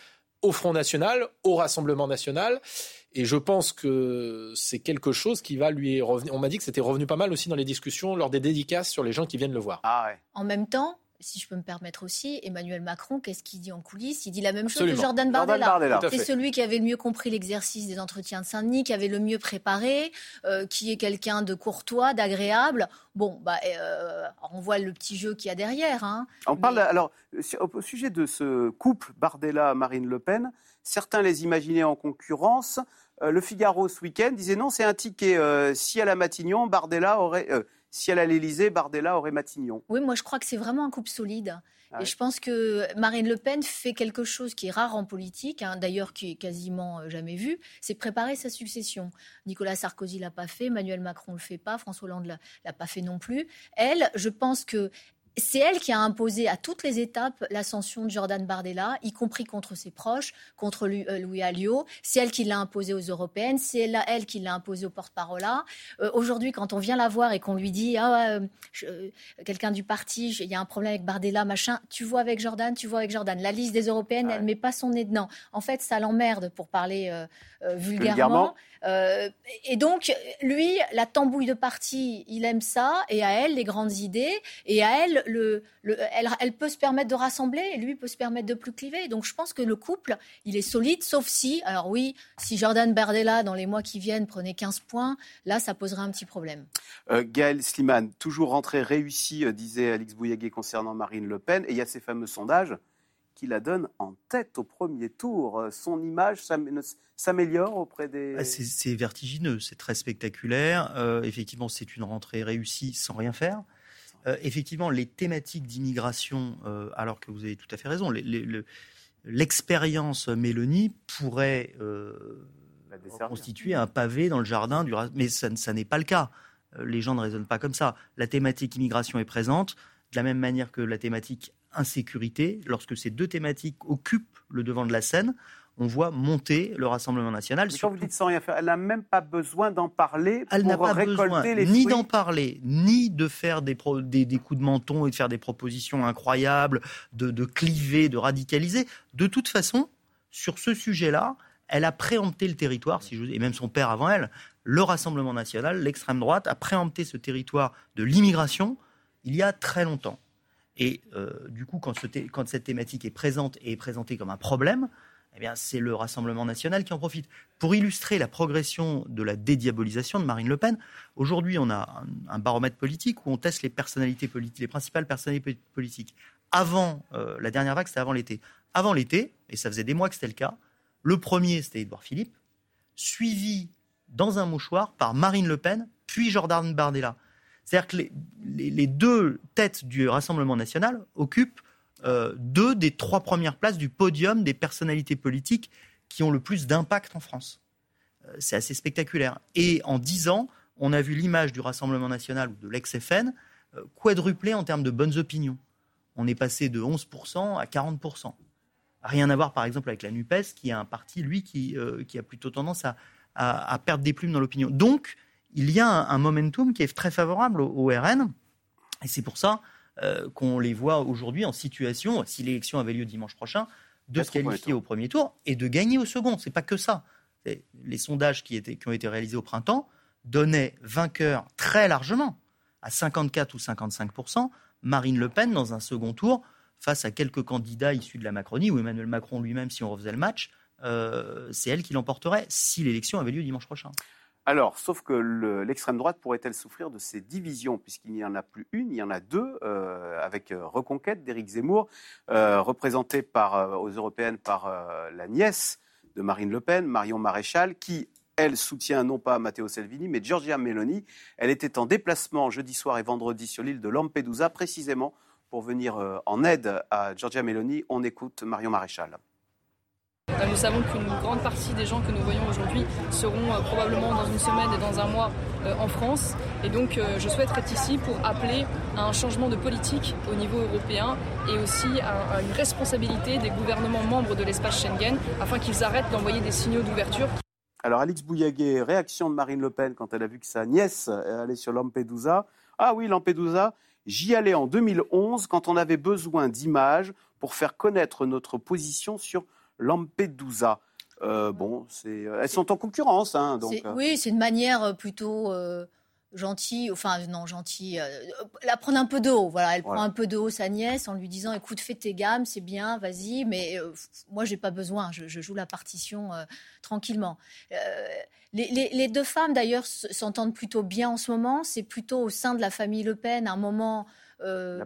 au Front National, au Rassemblement National. Et je pense que c'est quelque chose qui va lui revenir. On m'a dit que c'était revenu pas mal aussi dans les discussions lors des dédicaces sur les gens qui viennent le voir. Ah en même temps, si je peux me permettre aussi, Emmanuel Macron, qu'est-ce qu'il dit en coulisses? Il dit la même chose que Jordan Bardella. C'est celui qui avait le mieux compris l'exercice des entretiens de Saint-Denis, qui avait le mieux préparé, euh, qui est quelqu'un de courtois, d'agréable. Bon, bah, euh, on voit le petit jeu qu'il y a derrière. Hein. On parle alors au sujet de ce couple Bardella-Marine Le Pen. Certains les imaginaient en concurrence. Euh, le Figaro ce week-end disait non, c'est un ticket. si à la Matignon, Bardella aurait si elle à l'Élysée, Bardella aurait Matignon. Oui, moi je crois que c'est vraiment un couple solide. Ah et je pense que Marine Le Pen fait quelque chose qui est rare en politique, hein, d'ailleurs qui est quasiment euh, jamais vu, c'est préparer sa succession. Nicolas Sarkozy l'a pas fait, Emmanuel Macron le fait pas, François Hollande l'a pas fait non plus. Elle, je pense que c'est elle qui a imposé à toutes les étapes l'ascension de Jordan Bardella, y compris contre ses proches, contre euh, Louis Alliot. C'est elle qui l'a imposé aux européennes, c'est elle, qui l'a imposé au porte-parole. Euh, aujourd'hui, quand on vient la voir et qu'on lui dit ah, euh, quelqu'un du parti, il y a un problème avec Bardella, machin, tu vois avec Jordan, tu vois avec Jordan. La liste des européennes, elle met pas son nez dedans. En fait, ça l'emmerde pour parler vulgairement. Et donc, lui, la tambouille de parti, il aime ça, et à elle, les grandes idées, et à elle, le, elle, peut se permettre de rassembler et lui peut se permettre de plus cliver. Donc je pense que le couple, il est solide, sauf si, alors oui, si Jordan Bardella, dans les mois qui viennent, prenait 15 points, là, ça poserait un petit problème. Euh, Gaël Sliman, toujours rentrée réussie, euh, disait Alix Bouillaguet concernant Marine Le Pen. Et il y a ces fameux sondages qui la donnent en tête au premier tour. Euh, son image s'améliore auprès des... Ah, c'est vertigineux, c'est très spectaculaire. effectivement, c'est une rentrée réussie sans rien faire. Euh, effectivement, les thématiques d'immigration, euh, alors que vous avez tout à fait raison, l'expérience Mélanie pourrait euh, constituer un pavé dans le jardin du mais ça, n'est pas le cas. Les gens ne raisonnent pas comme ça. La thématique immigration est présente, de la même manière que la thématique insécurité, lorsque ces deux thématiques occupent le devant de la scène, on voit monter le Rassemblement national. quand vous dites sans rien faire, elle n'a même pas besoin d'en parler elle pour pas récolter besoin les ni d'en parler, ni de faire des, des, coups de menton et de faire des propositions incroyables, de, de cliver, de radicaliser. De toute façon, sur ce sujet-là, elle a préempté le territoire, si je, et même son père avant elle, le Rassemblement national, l'extrême droite, a préempté ce territoire de l'immigration il y a très longtemps. Et euh, du coup, quand, cette thématique est présente et est présentée comme un problème, eh bien, c'est le Rassemblement national qui en profite. Pour illustrer la progression de la dédiabolisation de Marine Le Pen, aujourd'hui, on a un, baromètre politique où on teste les personnalités politiques, les principales personnalités politiques. Avant euh, la dernière vague, c'était avant l'été. Avant l'été, et ça faisait des mois que c'était le cas, le premier, c'était Édouard Philippe, suivi dans un mouchoir par Marine Le Pen, puis Jordan Bardella. C'est-à-dire que les, deux têtes du Rassemblement national occupent euh, deux des trois premières places du podium des personnalités politiques qui ont le plus d'impact en France. Euh, c'est assez spectaculaire. Et en dix ans, on a vu l'image du Rassemblement national ou de l'ex-FN euh, quadrupler en termes de bonnes opinions. On est passé de 11% à 40%. Rien à voir, par exemple, avec la NUPES, qui est un parti, lui, qui, qui a plutôt tendance à, perdre des plumes dans l'opinion. Donc, il y a un, momentum qui est très favorable au RN. Et c'est pour ça euh, qu'on les voit aujourd'hui en situation, si l'élection avait lieu dimanche prochain, de se qualifier au premier tour et de gagner au second. C'est pas que ça. Les sondages qui, étaient, qui ont été réalisés au printemps donnaient vainqueur très largement, à 54 ou 55% Marine Le Pen dans un second tour face à quelques candidats issus de la Macronie ou Emmanuel Macron lui-même si on refaisait le match. Euh, c'est elle qui l'emporterait si l'élection avait lieu dimanche prochain. Alors, sauf que l'extrême droite pourrait-elle souffrir de ces divisions, puisqu'il n'y en a plus une, il y en a deux, euh, avec euh, Reconquête d'Éric Zemmour, euh, représenté par, aux européennes par la nièce de Marine Le Pen, Marion Maréchal, qui, elle, soutient non pas Matteo Salvini, mais Giorgia Meloni. Elle était en déplacement jeudi soir et vendredi sur l'île de Lampedusa, précisément pour venir en aide à Giorgia Meloni. On écoute Marion Maréchal. Euh, nous savons qu'une grande partie des gens que nous voyons aujourd'hui seront euh, probablement dans une semaine et dans un mois euh, en France. Et donc je souhaiterais être ici pour appeler à un changement de politique au niveau européen et aussi à, une responsabilité des gouvernements membres de l'espace Schengen afin qu'ils arrêtent d'envoyer des signaux d'ouverture. Alors Alix Bouillaguet, réaction de Marine Le Pen quand elle a vu que sa nièce allait sur Lampedusa. Ah oui, Lampedusa, j'y allais en 2011 quand on avait besoin d'images pour faire connaître notre position sur Lampedusa. Euh, bon, c'est, elles sont en concurrence. Hein, donc. Euh. Oui, c'est une manière plutôt euh, gentille, enfin non, gentille. la prendre un peu de haut, voilà. Elle prend un peu de haut sa nièce en lui disant écoute, fais tes gammes, c'est bien, vas-y, mais moi, j'ai pas besoin, je, joue la partition tranquillement. Les, deux femmes, d'ailleurs, s'entendent plutôt bien en ce moment. C'est plutôt au sein de la famille Le Pen un moment euh,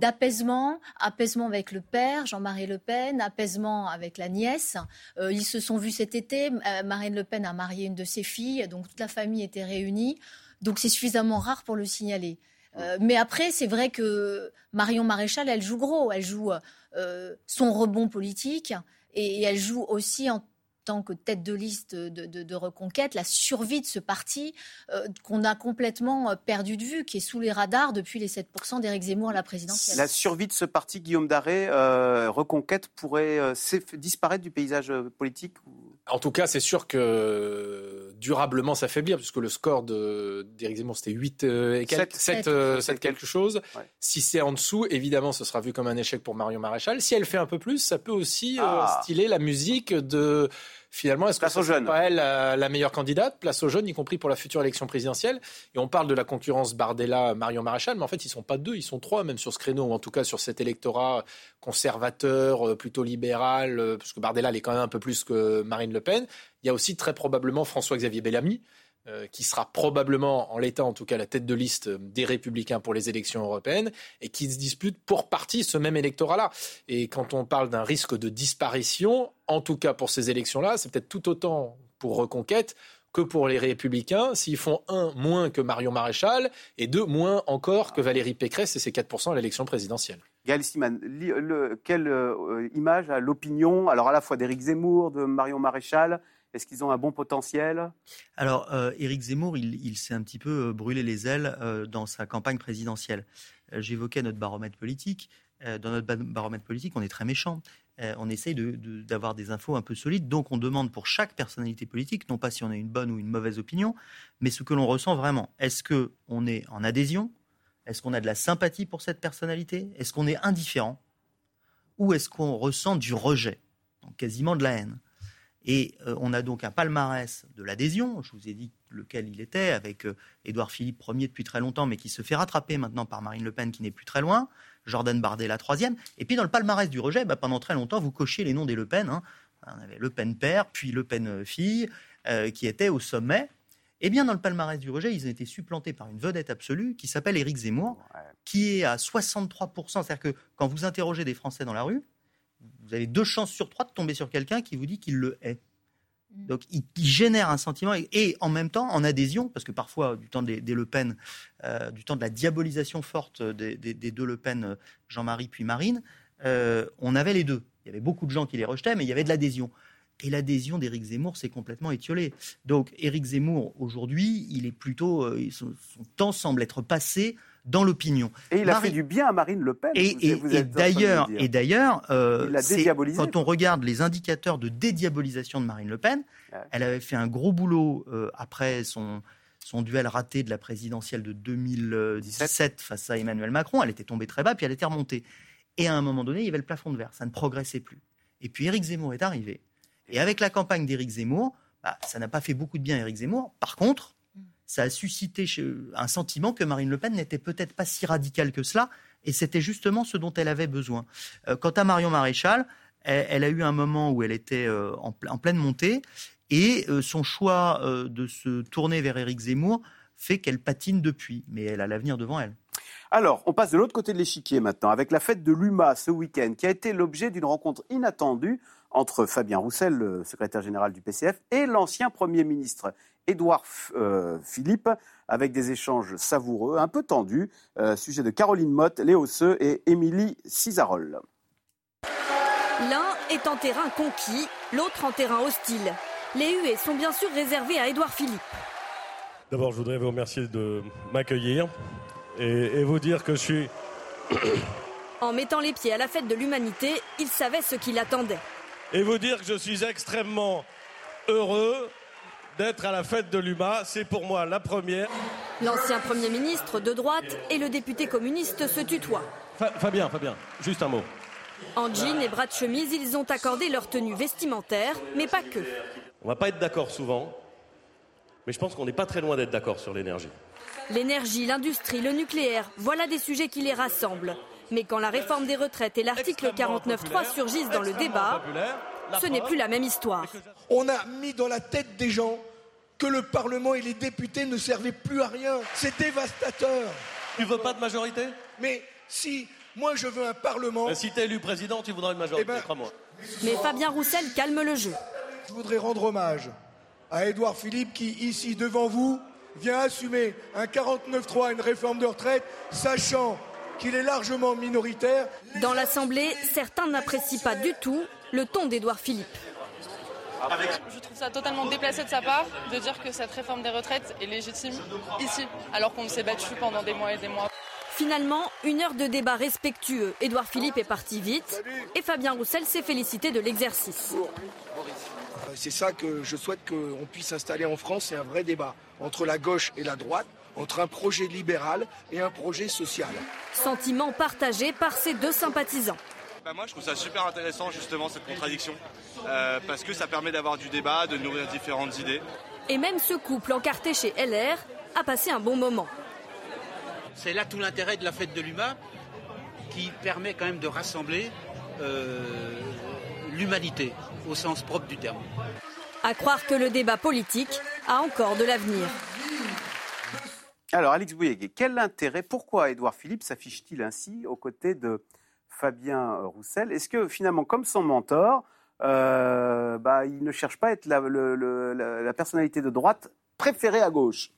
d'apaisement, apaisement avec le père, Jean-Marie Le Pen, apaisement avec la nièce. Euh, ils se sont vus cet été. Euh, Marine Le Pen a marié une de ses filles, donc toute la famille était réunie. Donc c'est suffisamment rare pour le signaler. mais après, c'est vrai que Marion Maréchal, elle joue gros. Elle joue son rebond politique et, et elle joue aussi en tant que tête de liste de, reconquête, la survie de ce parti euh, qu'on a complètement euh, perdu de vue, qui est sous les radars depuis les 7% d'Éric Zemmour à la présidentielle. La survie de ce parti, Guillaume Daré, euh, reconquête, pourrait disparaître du paysage politique En tout cas, c'est sûr que durablement s'affaiblir, puisque le score d'Éric Zemmour, c'était 8 et quelques, 7, quelque chose. Si c'est en dessous, évidemment, ce sera vu comme un échec pour Marion Maréchal. Si elle fait un peu plus, ça peut aussi ah. styler la musique de finalement, est-ce que c'est pas elle la, meilleure candidate? Place aux jeunes, y compris pour la future élection présidentielle. Et on parle de la concurrence Bardella-Marion Maréchal, mais en fait, ils sont pas deux, ils sont trois, même sur ce créneau, ou en tout cas sur cet électorat conservateur, euh, plutôt libéral, euh, parce que Bardella, elle est quand même un peu plus que Marine Le Pen. Il y a aussi très probablement François-Xavier Bellamy, euh, qui sera probablement, en l'état en tout cas, la tête de liste des Républicains pour les élections européennes, et qui se dispute pour partie ce même électorat-là. Et quand on parle d'un risque de disparition, en tout cas pour ces élections-là, c'est peut-être tout autant pour Reconquête que pour les Républicains, s'ils font un moins que Marion Maréchal et deux moins encore que Valérie Pécresse et ses 4% à l'élection présidentielle. Gaël Stiman, quelle euh, image a l'opinion, alors à la fois d'Éric Zemmour, de Marion Maréchal est-ce qu'ils ont un bon potentiel? Alors, euh, Éric Zemmour, il, s'est un petit peu euh, brûlé les ailes euh, dans sa campagne présidentielle. J'évoquais notre baromètre politique. dans notre baromètre politique, on est très méchant. on essaye d'avoir des infos un peu solides. Donc, on demande pour chaque personnalité politique, non pas si on a une bonne ou une mauvaise opinion, mais ce que l'on ressent vraiment. Est-ce qu'on est en adhésion? Est-ce qu'on a de la sympathie pour cette personnalité? Est-ce qu'on est indifférent? Ou est-ce qu'on ressent du rejet? Quasiment de la haine. Et euh, on a donc un palmarès de l'adhésion, je vous ai dit lequel il était, avec euh, Édouard Philippe premier depuis très longtemps, mais qui se fait rattraper maintenant par Marine Le Pen qui n'est plus très loin, Jordan Bardella troisième. Et puis dans le palmarès du rejet, bah, pendant très longtemps, vous cochiez les noms des Le Pen. Hein. On avait Le Pen père, puis Le Pen euh, fille, qui étaient au sommet. Eh bien, dans le palmarès du rejet, ils ont été supplantés par une vedette absolue qui s'appelle Éric Zemmour, qui est à 63%. C'est-à-dire que quand vous interrogez des Français dans la rue, vous avez deux chances sur trois de tomber sur quelqu'un qui vous dit qu'il le hait. Mm. Donc, il, génère un sentiment et, en même temps, en adhésion, parce que parfois, du temps des, Le Pen, euh, du temps de la diabolisation forte des, deux Le Pen, Jean-Marie puis Marine, euh, on avait les deux. Il y avait beaucoup de gens qui les rejetaient, mais il y avait de l'adhésion. Et l'adhésion d'Éric Zemmour s'est complètement étiolée. Donc, Éric Zemmour, aujourd'hui, il est plutôt. son temps semble être passé dans l'opinion. Et il a fait du bien à Marine Le Pen. Et, d'ailleurs, et d'ailleurs, euh, quand on regarde les indicateurs de dédiabolisation de Marine Le Pen, elle avait fait un gros boulot euh, après son son duel raté de la présidentielle de 2017 face à Emmanuel Macron. Elle était tombée très bas, puis elle était remontée. Et à un moment donné, il y avait le plafond de verre. Ça ne progressait plus. Et puis Éric Zemmour est arrivé. Et avec la campagne d'Éric Zemmour, bah, ça n'a pas fait beaucoup de bien à Éric Zemmour. Par contre, ça a suscité un sentiment que Marine Le Pen n'était peut-être pas si radicale que cela, et c'était justement ce dont elle avait besoin. Euh, quant à Marion Maréchal, elle, a eu un moment où elle était euh, en, pleine montée, et euh, son choix de se tourner vers Éric Zemmour fait qu'elle patine depuis, mais elle a l'avenir devant elle. Alors, on passe de l'autre côté de l'échiquier maintenant, avec la fête de l'UMA ce week-end, qui a été l'objet d'une rencontre inattendue entre Fabien Roussel, le secrétaire général du PCF, et l'ancien Premier ministre Édouard euh, Philippe, avec des échanges savoureux, un peu tendus, euh, sujet de Caroline Motte, Léo Seux et Émilie Cisarol. L'un est en terrain conquis, l'autre en terrain hostile. Les huées sont bien sûr réservées à Édouard Philippe. D'abord, je voudrais vous remercier de m'accueillir et, et vous dire que je suis En mettant les pieds à la fête de l'humanité, il savait ce qui l'attendait. et vous dire que je suis extrêmement heureux d'être à la fête de l'UMA. C'est pour moi la première. L'ancien Premier ministre de droite et le député communiste se tutoient. Fa- Fabien, Fabien, juste un mot. En jean et bras de chemise, ils ont accordé leur tenue vestimentaire, mais pas que. On va pas être d'accord souvent, mais je pense qu'on n'est pas très loin d'être d'accord sur l'énergie. L'énergie, l'industrie, le nucléaire, voilà des sujets qui les rassemblent. Mais quand la réforme des retraites et l'article 49.3 surgissent dans le débat, ce n'est plus la même histoire. On a mis dans la tête des gens que le Parlement et les députés ne servaient plus à rien. C'est dévastateur. Tu veux pas de majorité? Mais si moi je veux un Parlement. Si t'es élu président, tu voudras une majorité, Eh ben- crois-moi. Mais Fabien Roussel calme le jeu. Je voudrais rendre hommage à Édouard Philippe qui, ici devant vous, vient assumer un 49-3, une réforme de retraite, sachant qu'il est largement minoritaire. Dans l'Assemblée, certains n'apprécient pas du tout le ton d'Édouard Philippe. Je trouve ça totalement déplacé de sa part de dire que cette réforme des retraites est légitime ici, alors qu'on s'est battu pendant des mois et des mois. Finalement, une heure de débat respectueux. Édouard Philippe est parti vite et Fabien Roussel s'est félicité de l'exercice. Euh, C'est ça que je souhaite qu'on puisse installer en France, c'est un vrai débat entre la gauche et la droite, entre un projet libéral et un projet social. Sentiment partagé par ses deux sympathisants. Bah, moi, je trouve ça super intéressant, justement, cette contradiction, euh, parce que ça permet d'avoir du débat, de nourrir différentes idées. Et même ce couple encarté chez LR a passé un bon moment. C'est là tout l'intérêt de la fête de l'humain qui permet quand même de rassembler euh, l'humanité au sens propre du terme. À croire que le débat politique a encore de l'avenir. Alors, Alex Bouilléguet, quel intérêt, pourquoi Édouard Philippe s'affiche-t-il ainsi aux côtés de Fabien Roussel Est-ce que finalement, comme son mentor, euh, bah, il ne cherche pas à être la personnalité de droite préférée à gauche?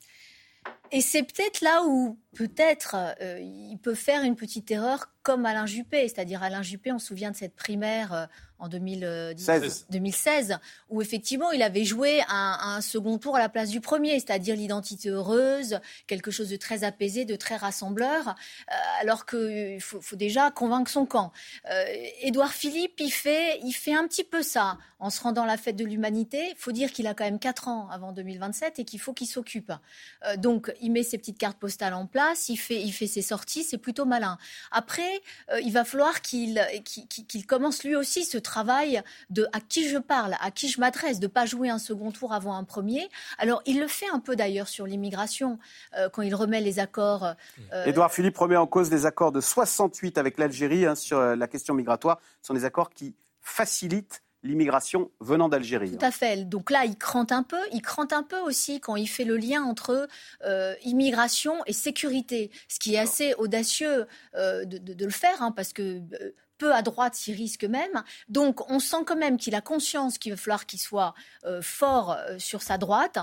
Et c'est peut-être là où, peut-être, euh, il peut faire une petite erreur comme Alain Juppé. C'est-à-dire, Alain Juppé, on se souvient de cette primaire euh, en 2010 16. 2016, où effectivement, il avait joué un, un second tour à la place du premier, c'est-à-dire l'identité heureuse, quelque chose de très apaisé, de très rassembleur, euh, alors qu'il faut, faut déjà convaincre son camp. Euh, Édouard Philippe, il fait, il fait un petit peu ça en se rendant à la fête de l'humanité. Il faut dire qu'il a quand même 4 ans avant 2027 et qu'il faut qu'il s'occupe. Euh, donc, il met ses petites cartes postales en place, il fait, il fait ses sorties, c'est plutôt malin. Après, euh, il va falloir qu'il qu'il- commence lui aussi ce travail de à qui je parle, à qui je m'adresse, de pas jouer un second tour avant un premier. Alors, il le fait un peu d'ailleurs sur l'immigration, euh, quand il remet les accords. euh, Édouard Philippe remet en cause les accords de 68 avec l'Algérie hein, sur euh, la question migratoire. Ce sont des accords qui facilitent l'immigration venant d'Algérie. Tout à fait. Donc là, il crante un peu. Il crante un peu aussi quand il fait le lien entre euh, immigration et sécurité, ce qui est assez audacieux euh, de, de- de le faire, hein, parce que euh, peu à droite s'y risque même. Donc on sent quand même qu'il a conscience qu'il va falloir qu'il soit euh, fort euh, sur sa droite.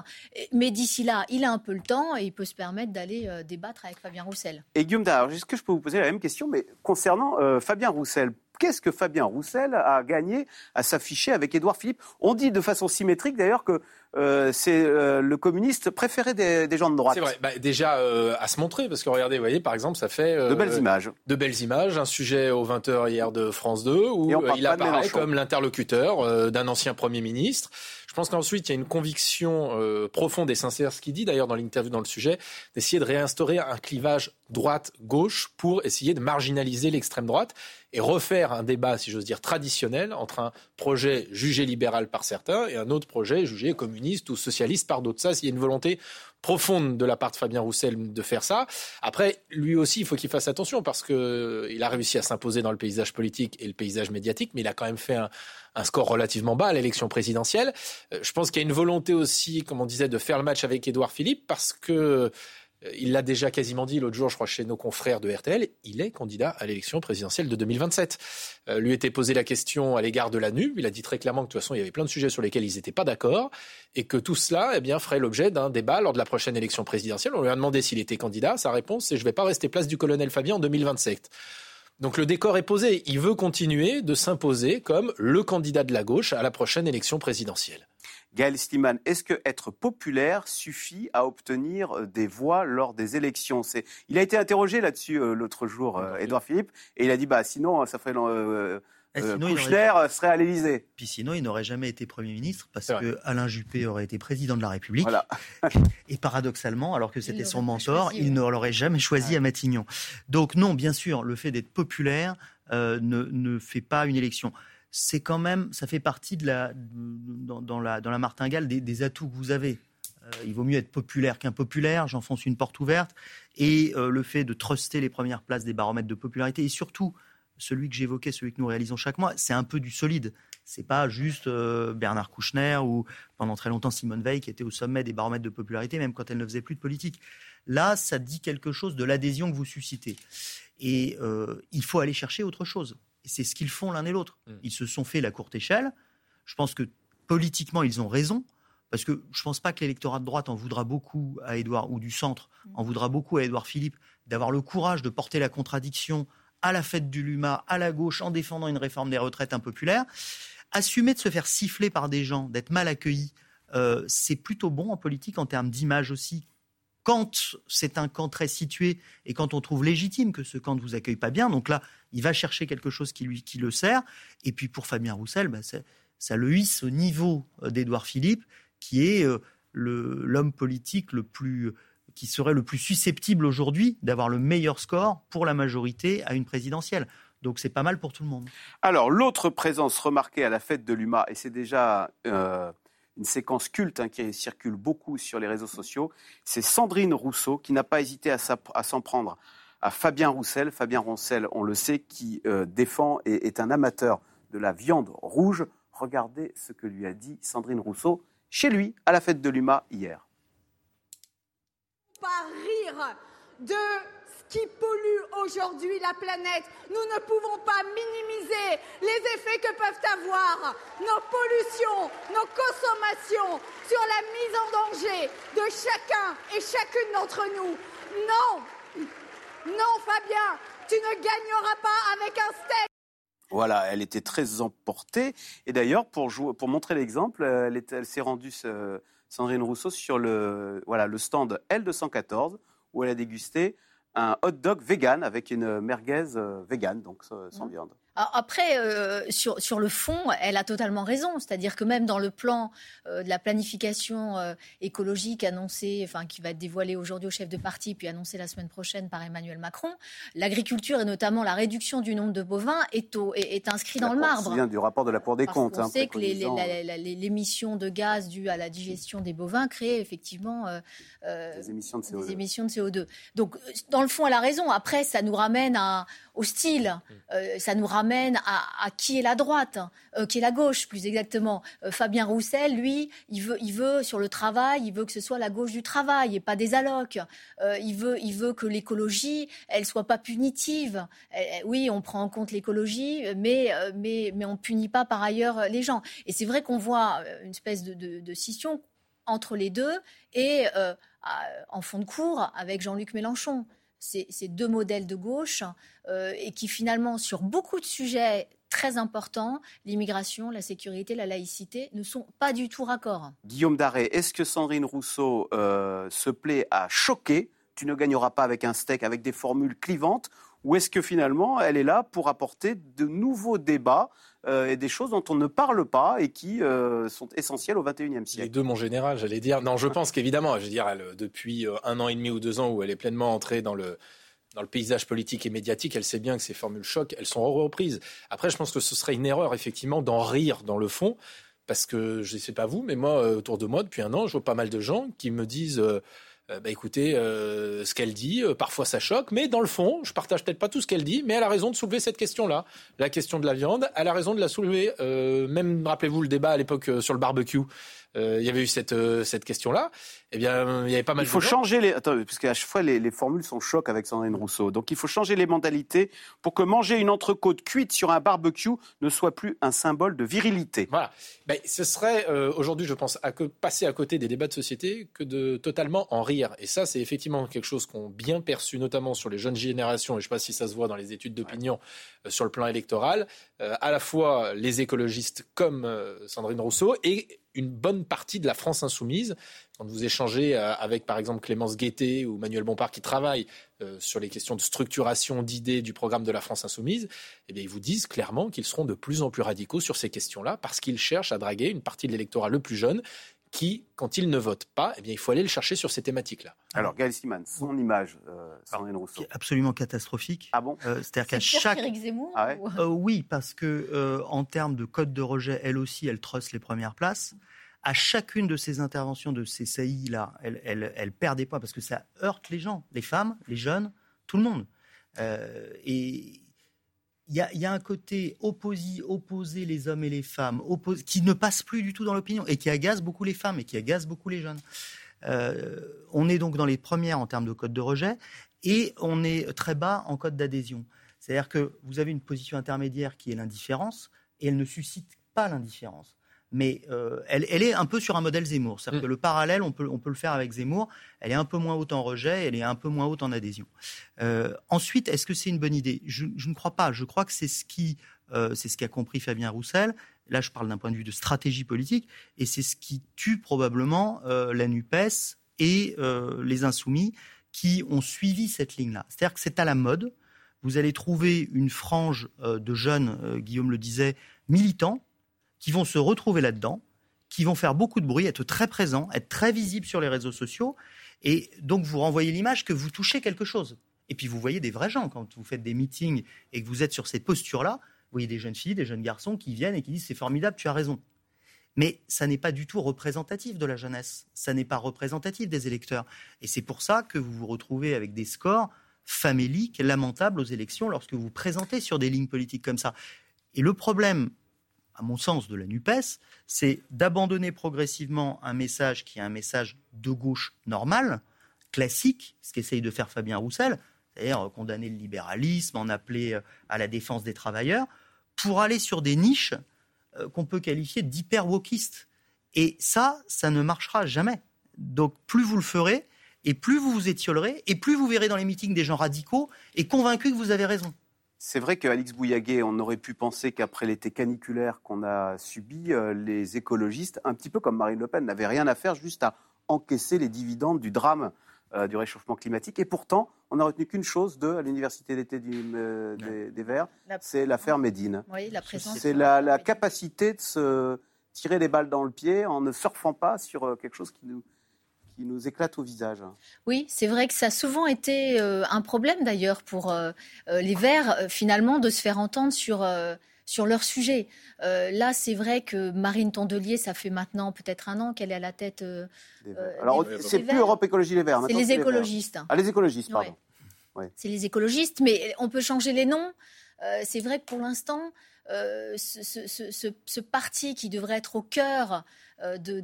Mais d'ici là, il a un peu le temps et il peut se permettre d'aller euh, débattre avec Fabien Roussel. Et Guillaume Darr, est-ce que je peux vous poser la même question, mais concernant Fabien Roussel Qu'est-ce que Fabien Roussel a gagné à s'afficher avec Édouard Philippe? On dit de façon symétrique d'ailleurs que euh, c'est euh, le communiste préféré des, des gens de droite. C'est vrai. Bah, déjà euh, à se montrer, parce que regardez, vous voyez, par exemple, ça fait De belles images. De belles images. Un sujet aux 20h hier de France 2 où il apparaît comme l'interlocuteur d'un ancien Premier ministre. Je pense qu'ensuite, il y a une conviction profonde et sincère, ce qu'il dit d'ailleurs dans l'interview dans le sujet, d'essayer de réinstaurer un clivage droite-gauche pour essayer de marginaliser l'extrême droite et refaire un débat, si j'ose dire, traditionnel entre un projet jugé libéral par certains et un autre projet jugé communiste ou socialiste par d'autres. Ça, il y a une volonté profonde de la part de Fabien Roussel de faire ça. Après, lui aussi, il faut qu'il fasse attention parce que il a réussi à s'imposer dans le paysage politique et le paysage médiatique, mais il a quand même fait un, un score relativement bas à l'élection présidentielle. Euh, Je pense qu'il y a une volonté aussi, comme on disait, de faire le match avec Édouard Philippe parce que euh, il l'a déjà quasiment dit l'autre jour, je crois, chez nos confrères de RTL, il est candidat à l'élection présidentielle de 2027. Euh, lui était posé la question à l'égard de la NU. Il a dit très clairement que de toute façon, il y avait plein de sujets sur lesquels ils n'étaient pas d'accord et que tout cela eh bien, ferait l'objet d'un débat lors de la prochaine élection présidentielle. On lui a demandé s'il était candidat. Sa réponse, c'est je ne vais pas rester place du colonel Fabien en 2027. Donc le décor est posé. Il veut continuer de s'imposer comme le candidat de la gauche à la prochaine élection présidentielle. Gaël Sliman, est-ce que être populaire suffit à obtenir euh, des voix lors des élections? Il a été interrogé là-dessus euh, l'autre jour, Edouard Philippe, et il a dit bah sinon ça ferait eh, euh, Kouchner serait à l'Élysée. Puis sinon, il n'aurait jamais été Premier ministre parce que Alain Juppé aurait été président de la République. et paradoxalement, alors que c'était son mentor, il ne l'aurait jamais choisi à Matignon. Donc non, bien sûr, le fait d'être populaire euh, ne, ne, fait pas une élection. C'est quand même, ça fait partie de la, dans, la, dans la martingale des, atouts que vous avez. Euh, il vaut mieux être populaire qu'impopulaire, j'enfonce une porte ouverte. Et le fait de truster les premières places des baromètres de popularité et surtout celui que j'évoquais, celui que nous réalisons chaque mois, c'est un peu du solide. C'est pas juste euh, Bernard Kouchner ou pendant très longtemps Simone Veil qui était au sommet des baromètres de popularité, même quand elle ne faisait plus de politique. Là, ça dit quelque chose de l'adhésion que vous suscitez. Et euh, il faut aller chercher autre chose. C'est ce qu'ils font l'un et l'autre. Mmh. Ils se sont fait la courte échelle. Je pense que politiquement, ils ont raison. Parce que je ne pense pas que l'électorat de droite en voudra beaucoup à Édouard, ou du centre, mmh. en voudra beaucoup à Édouard Philippe, d'avoir le courage de porter la contradiction à la fête du Luma, à la gauche, en défendant une réforme des retraites impopulaire. Assumer de se faire siffler par des gens, d'être mal accueilli, euh, c'est plutôt bon en politique en termes d'image aussi. Quand c'est un camp très situé et quand on trouve légitime que ce camp ne vous accueille pas bien, donc là, il va chercher quelque chose qui lui qui le sert. Et puis pour Fabien Roussel, bah, ça le hisse au niveau euh, d'Édouard Philippe, qui est euh, l'homme politique le plus qui serait le plus susceptible aujourd'hui d'avoir le meilleur score pour la majorité à une présidentielle. Donc c'est pas mal pour tout le monde. Alors l'autre présence remarquée à la fête de l'UMA, et c'est déjà euh, une séquence culte hein, qui circule beaucoup sur les réseaux sociaux, c'est Sandrine Rousseau qui n'a pas hésité à s'en prendre à Fabien Roussel. Fabien Roussel, on le sait, qui euh, défend et est un amateur de la viande rouge. Regardez ce que lui a dit Sandrine Rousseau chez lui à la fête de l'UMA hier rire de qui pollue aujourd'hui la planète. Nous ne pouvons pas minimiser les effets que peuvent avoir nos pollutions, nos consommations sur la mise en danger de chacun et chacune d'entre nous. Non, non Fabien, tu ne gagneras pas avec un steak. Voilà, elle était très emportée. Et d'ailleurs, pour, montrer l'exemple, elle, elle s'est rendue... Ce Sandrine Rousseau sur le, voilà, le stand L214 où elle a dégusté un hot dog vegan avec une merguez euh, vegan, donc sans mmh. viande. Après, euh, sur, sur le fond, elle a totalement raison. C'est-à-dire que même dans le plan euh, de la planification euh, écologique annoncé, enfin, qui va être dévoilé aujourd'hui au chef de parti, puis annoncé la semaine prochaine par Emmanuel Macron, l'agriculture et notamment la réduction du nombre de bovins est, au, est, inscrit dans le marbre. Ça vient du rapport de la Cour des comptes. On hein, sait que l'émission de gaz due à la digestion des bovins crée effectivement des, émissions de CO2. des émissions de CO2. Donc, dans le fond, elle a raison. Après, ça nous ramène à, au style. ça nous ramène à, qui est la droite, euh, qui est la gauche plus exactement. Euh, Fabien Roussel, lui, il veut, sur le travail, il veut que ce soit la gauche du travail et pas des allocs. Euh, il veut, il veut que l'écologie, elle soit pas punitive. oui, on prend en compte l'écologie, mais, mais, mais on punit pas par ailleurs les gens. Et c'est vrai qu'on voit une espèce de, scission entre les deux et en fond de cours avec Jean-Luc Mélenchon ces, deux modèles de gauche euh, et qui finalement, sur beaucoup de sujets très importants, l'immigration, la sécurité, la laïcité, ne sont pas du tout raccords. Guillaume Daré, est-ce que Sandrine Rousseau euh, se plaît à choquer Tu ne gagneras pas avec un steak, avec des formules clivantes ou est-ce que finalement, elle est là pour apporter de nouveaux débats euh, et des choses dont on ne parle pas et qui euh, sont essentielles au XXIe siècle Les deux, mon général, j'allais dire. Non, je pense qu'évidemment, je veux dire, depuis euh, un an et demi ou deux ans où elle est pleinement entrée dans le dans le paysage politique et médiatique, elle sait bien que ces formules choc, elles sont reprises. Après, je pense que ce serait une erreur, effectivement, d'en rire dans le fond, parce que je ne sais pas vous, mais moi, autour de moi, depuis un an, je vois pas mal de gens qui me disent bah, écoutez, euh, ce qu'elle dit, euh, parfois ça choque, mais dans le fond, je partage peut-être pas tout ce qu'elle dit, mais elle a raison de soulever cette question-là, la question de la viande. Elle a raison de la soulever. même, rappelez-vous le débat à l'époque sur le barbecue. Il y avait eu cette, cette question-là. Eh bien, il y avait pas mal Il faut changer les. Attends, parce qu'à chaque fois, les, les formules sont chocs avec Sandrine Rousseau. Donc, il faut changer les mentalités pour que manger une entrecôte cuite sur un barbecue ne soit plus un symbole de virilité. Voilà. Ben, ce serait aujourd'hui, je pense, à que passer à côté des débats de société que de totalement en rire. Et ça, c'est effectivement quelque chose qu'on bien perçu, notamment sur les jeunes générations. Et je ne sais pas si ça se voit dans les études d'opinion sur le plan électoral. à la fois les écologistes comme Sandrine Rousseau et une bonne partie de la France insoumise. Quand vous échangez euh, avec, par exemple, Clémence Guettet ou Manuel Bompard qui travaillent euh, sur les questions de structuration d'idées du programme de la France insoumise, eh ils vous disent clairement qu'ils seront de plus en plus radicaux sur ces questions-là parce qu'ils cherchent à draguer une partie de l'électorat le plus jeune qui, quand il ne vote pas, eh bien, il faut aller le chercher sur ces thématiques-là. Alors, Gaël Siman, son image, euh, Sandrine Rousseau. Absolument catastrophique. Ah bon euh, C'est-à-dire qu'à chaque. Zemmour, ah oui, parce que en termes de code de rejet, elle aussi, elle trusse les premières places à chacune de ces interventions, de ces saillies-là, elle, elle, perd des points parce que ça heurte les gens, les femmes, les jeunes, tout le monde. Euh, et il y, a, un côté opposé, opposer les hommes et les femmes, qui ne passe plus du tout dans l'opinion et qui agace beaucoup les femmes et qui agace beaucoup les jeunes. Euh, on est donc dans les premières en termes de code de rejet et on est très bas en code d'adhésion. C'est-à-dire que vous avez une position intermédiaire qui est l'indifférence et elle ne suscite pas l'indifférence mais euh, elle, est un peu sur un modèle Zemmour. C'est-à-dire mm. que le parallèle, on peut, on peut le faire avec Zemmour. Elle est un peu moins haute en rejet, elle est un peu moins haute en adhésion. Euh, ensuite, est-ce que c'est une bonne idée? Je, ne crois pas. Je crois que c'est ce qui, euh, c'est ce qu'a compris Fabien Roussel. Là, je parle d'un point de vue de stratégie politique, et c'est ce qui tue probablement la Nupes et les insoumis qui ont suivi cette ligne-là. C'est-à-dire que c'est à la mode. Vous allez trouver une frange de jeunes, Guillaume le disait, militants qui vont se retrouver là-dedans, qui vont faire beaucoup de bruit, être très présents, être très visibles sur les réseaux sociaux, et donc vous renvoyez l'image que vous touchez quelque chose. Et puis vous voyez des vrais gens quand vous faites des meetings et que vous êtes sur cette posture-là. Vous voyez des jeunes filles, des jeunes garçons qui viennent et qui disent c'est formidable, tu as raison. Mais ça n'est pas du tout représentatif de la jeunesse. Ça n'est pas représentatif des électeurs. Et c'est pour ça que vous vous retrouvez avec des scores faméliques, lamentables aux élections lorsque vous vous présentez sur des lignes politiques comme ça. Et le problème à mon sens, de la NUPES, c'est d'abandonner progressivement un message qui est un message de gauche normal, classique, ce qu'essaye de faire Fabien Roussel, c'est-à-dire condamner le libéralisme, en appeler euh, à la défense des travailleurs, pour aller sur des niches euh, qu'on peut qualifier d'hyper-wokistes. Et ça, ça ne marchera jamais. Donc plus vous le ferez, et plus vous vous étiolerez, et plus vous verrez dans les meetings des gens radicaux et convaincus que vous avez raison. C'est vrai qu'Alix Bouillaguet, on aurait pu penser qu'après l'été caniculaire qu'on a subi, euh, les écologistes, un petit peu comme Marine Le Pen, n'avaient rien à faire juste à encaisser les dividendes du drame euh, du réchauffement climatique. Et pourtant, on n'a retenu qu'une chose de à l'université d'été euh, des, Verts, c'est l'affaire Médine. Oui, la présence. C'est la, la, capacité de se tirer des balles dans le pied en ne surfant pas sur quelque chose qui nous, qui nous éclate au visage. Oui, c'est vrai que ça a souvent été euh, un problème d'ailleurs pour euh, euh, les Verts, finalement, de se faire entendre sur, sur leur sujet. là, c'est vrai que Marine Tondelier, ça fait maintenant peut-être un an qu'elle est à la tête. Alors, c'est plus Europe Écologie Les Verts. C'est les écologistes. ah, les écologistes, pardon. C'est les écologistes, mais on peut changer les noms. c'est vrai que pour l'instant, ce, ce, ce, parti qui devrait être au cœur euh, de,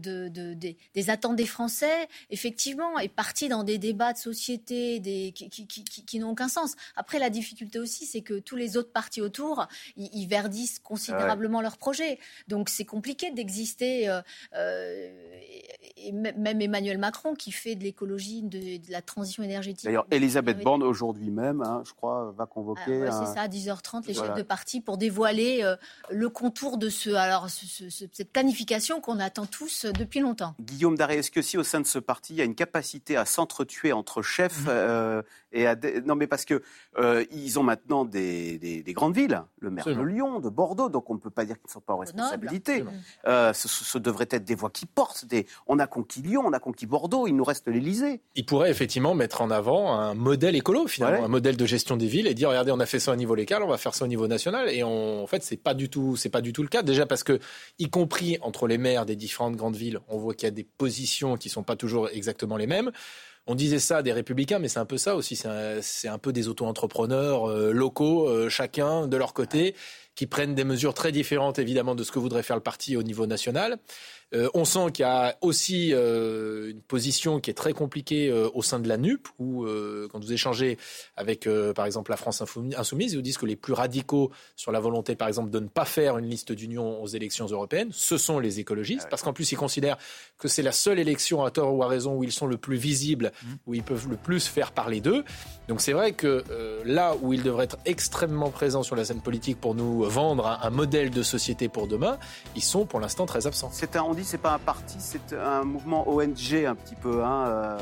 des, attentes des Français, effectivement, est parti dans des débats de société des, qui, n'ont aucun sens. Après, la difficulté aussi, c'est que tous les autres partis autour, ils, verdissent considérablement leurs projets. Donc c'est compliqué d'exister. Euh, euh, et même Emmanuel Macron, qui fait de l'écologie, de, la transition énergétique. D'ailleurs, Elisabeth Borne, aujourd'hui même, hein, je crois, va convoquer. Ah, c'est ça, à 10h30, les chefs de parti pour dévoiler le contour de ce, alors, cette planification qu'on attend tous euh, depuis longtemps. Guillaume Daré, est-ce que si au sein de ce parti, il y a une capacité à s'entretuer entre chefs mmh. euh, et à non mais parce que euh, ils ont maintenant des, grandes villes, le maire de Lyon, de Bordeaux, donc on ne peut pas dire qu'ils ne sont pas en responsabilité. ce, devrait être des voix qui portent. Des... On a conquis Lyon, on a conquis Bordeaux, il nous reste l'Élysée. Il pourrait effectivement mettre en avant un modèle écolo finalement, un modèle de gestion des villes et dire regardez on a fait ça au niveau local, on va faire ça au niveau national et en fait c'est pas du tout c'est pas du tout le cas déjà parce que y compris entre les maires des différentes grandes villes, on voit qu'il y a des positions qui sont pas toujours exactement les mêmes. On disait ça des républicains, mais c'est un peu ça aussi. C'est un, peu des auto-entrepreneurs euh, locaux, euh, chacun de leur côté. qui prennent des mesures très différentes évidemment de ce que voudrait faire le parti au niveau national. Euh, on sent qu'il y a aussi euh, une position qui est très compliquée euh, au sein de la NUP, où quand vous échangez avec, par exemple, la France Insoumise, ils vous disent que les plus radicaux sur la volonté, par exemple, de ne pas faire une liste d'union aux élections européennes, ce sont les écologistes, parce qu'en plus, ils considèrent que c'est la seule élection, à tort ou à raison, où ils sont le plus visibles, mmh. où ils peuvent le plus faire parler d'eux. Donc c'est vrai que là où ils devraient être extrêmement présents sur la scène politique pour nous vendre un, modèle de société pour demain, ils sont pour l'instant très absents. C'est un, on c'est pas un parti, c'est un mouvement ONG un petit peu. Hein, euh,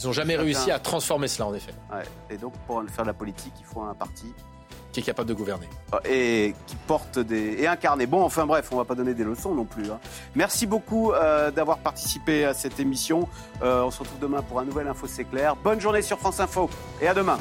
Ils n'ont jamais réussi à transformer cela en effet. Et donc pour faire de la politique, il faut un parti qui est capable de gouverner. Ah, et qui porte des. et incarner. Bon, enfin bref, on va pas donner des leçons non plus. Hein. Merci beaucoup euh, d'avoir participé à cette émission. Euh, on se retrouve demain pour un nouvel Info C'est clair. Bonne journée sur France Info et à demain.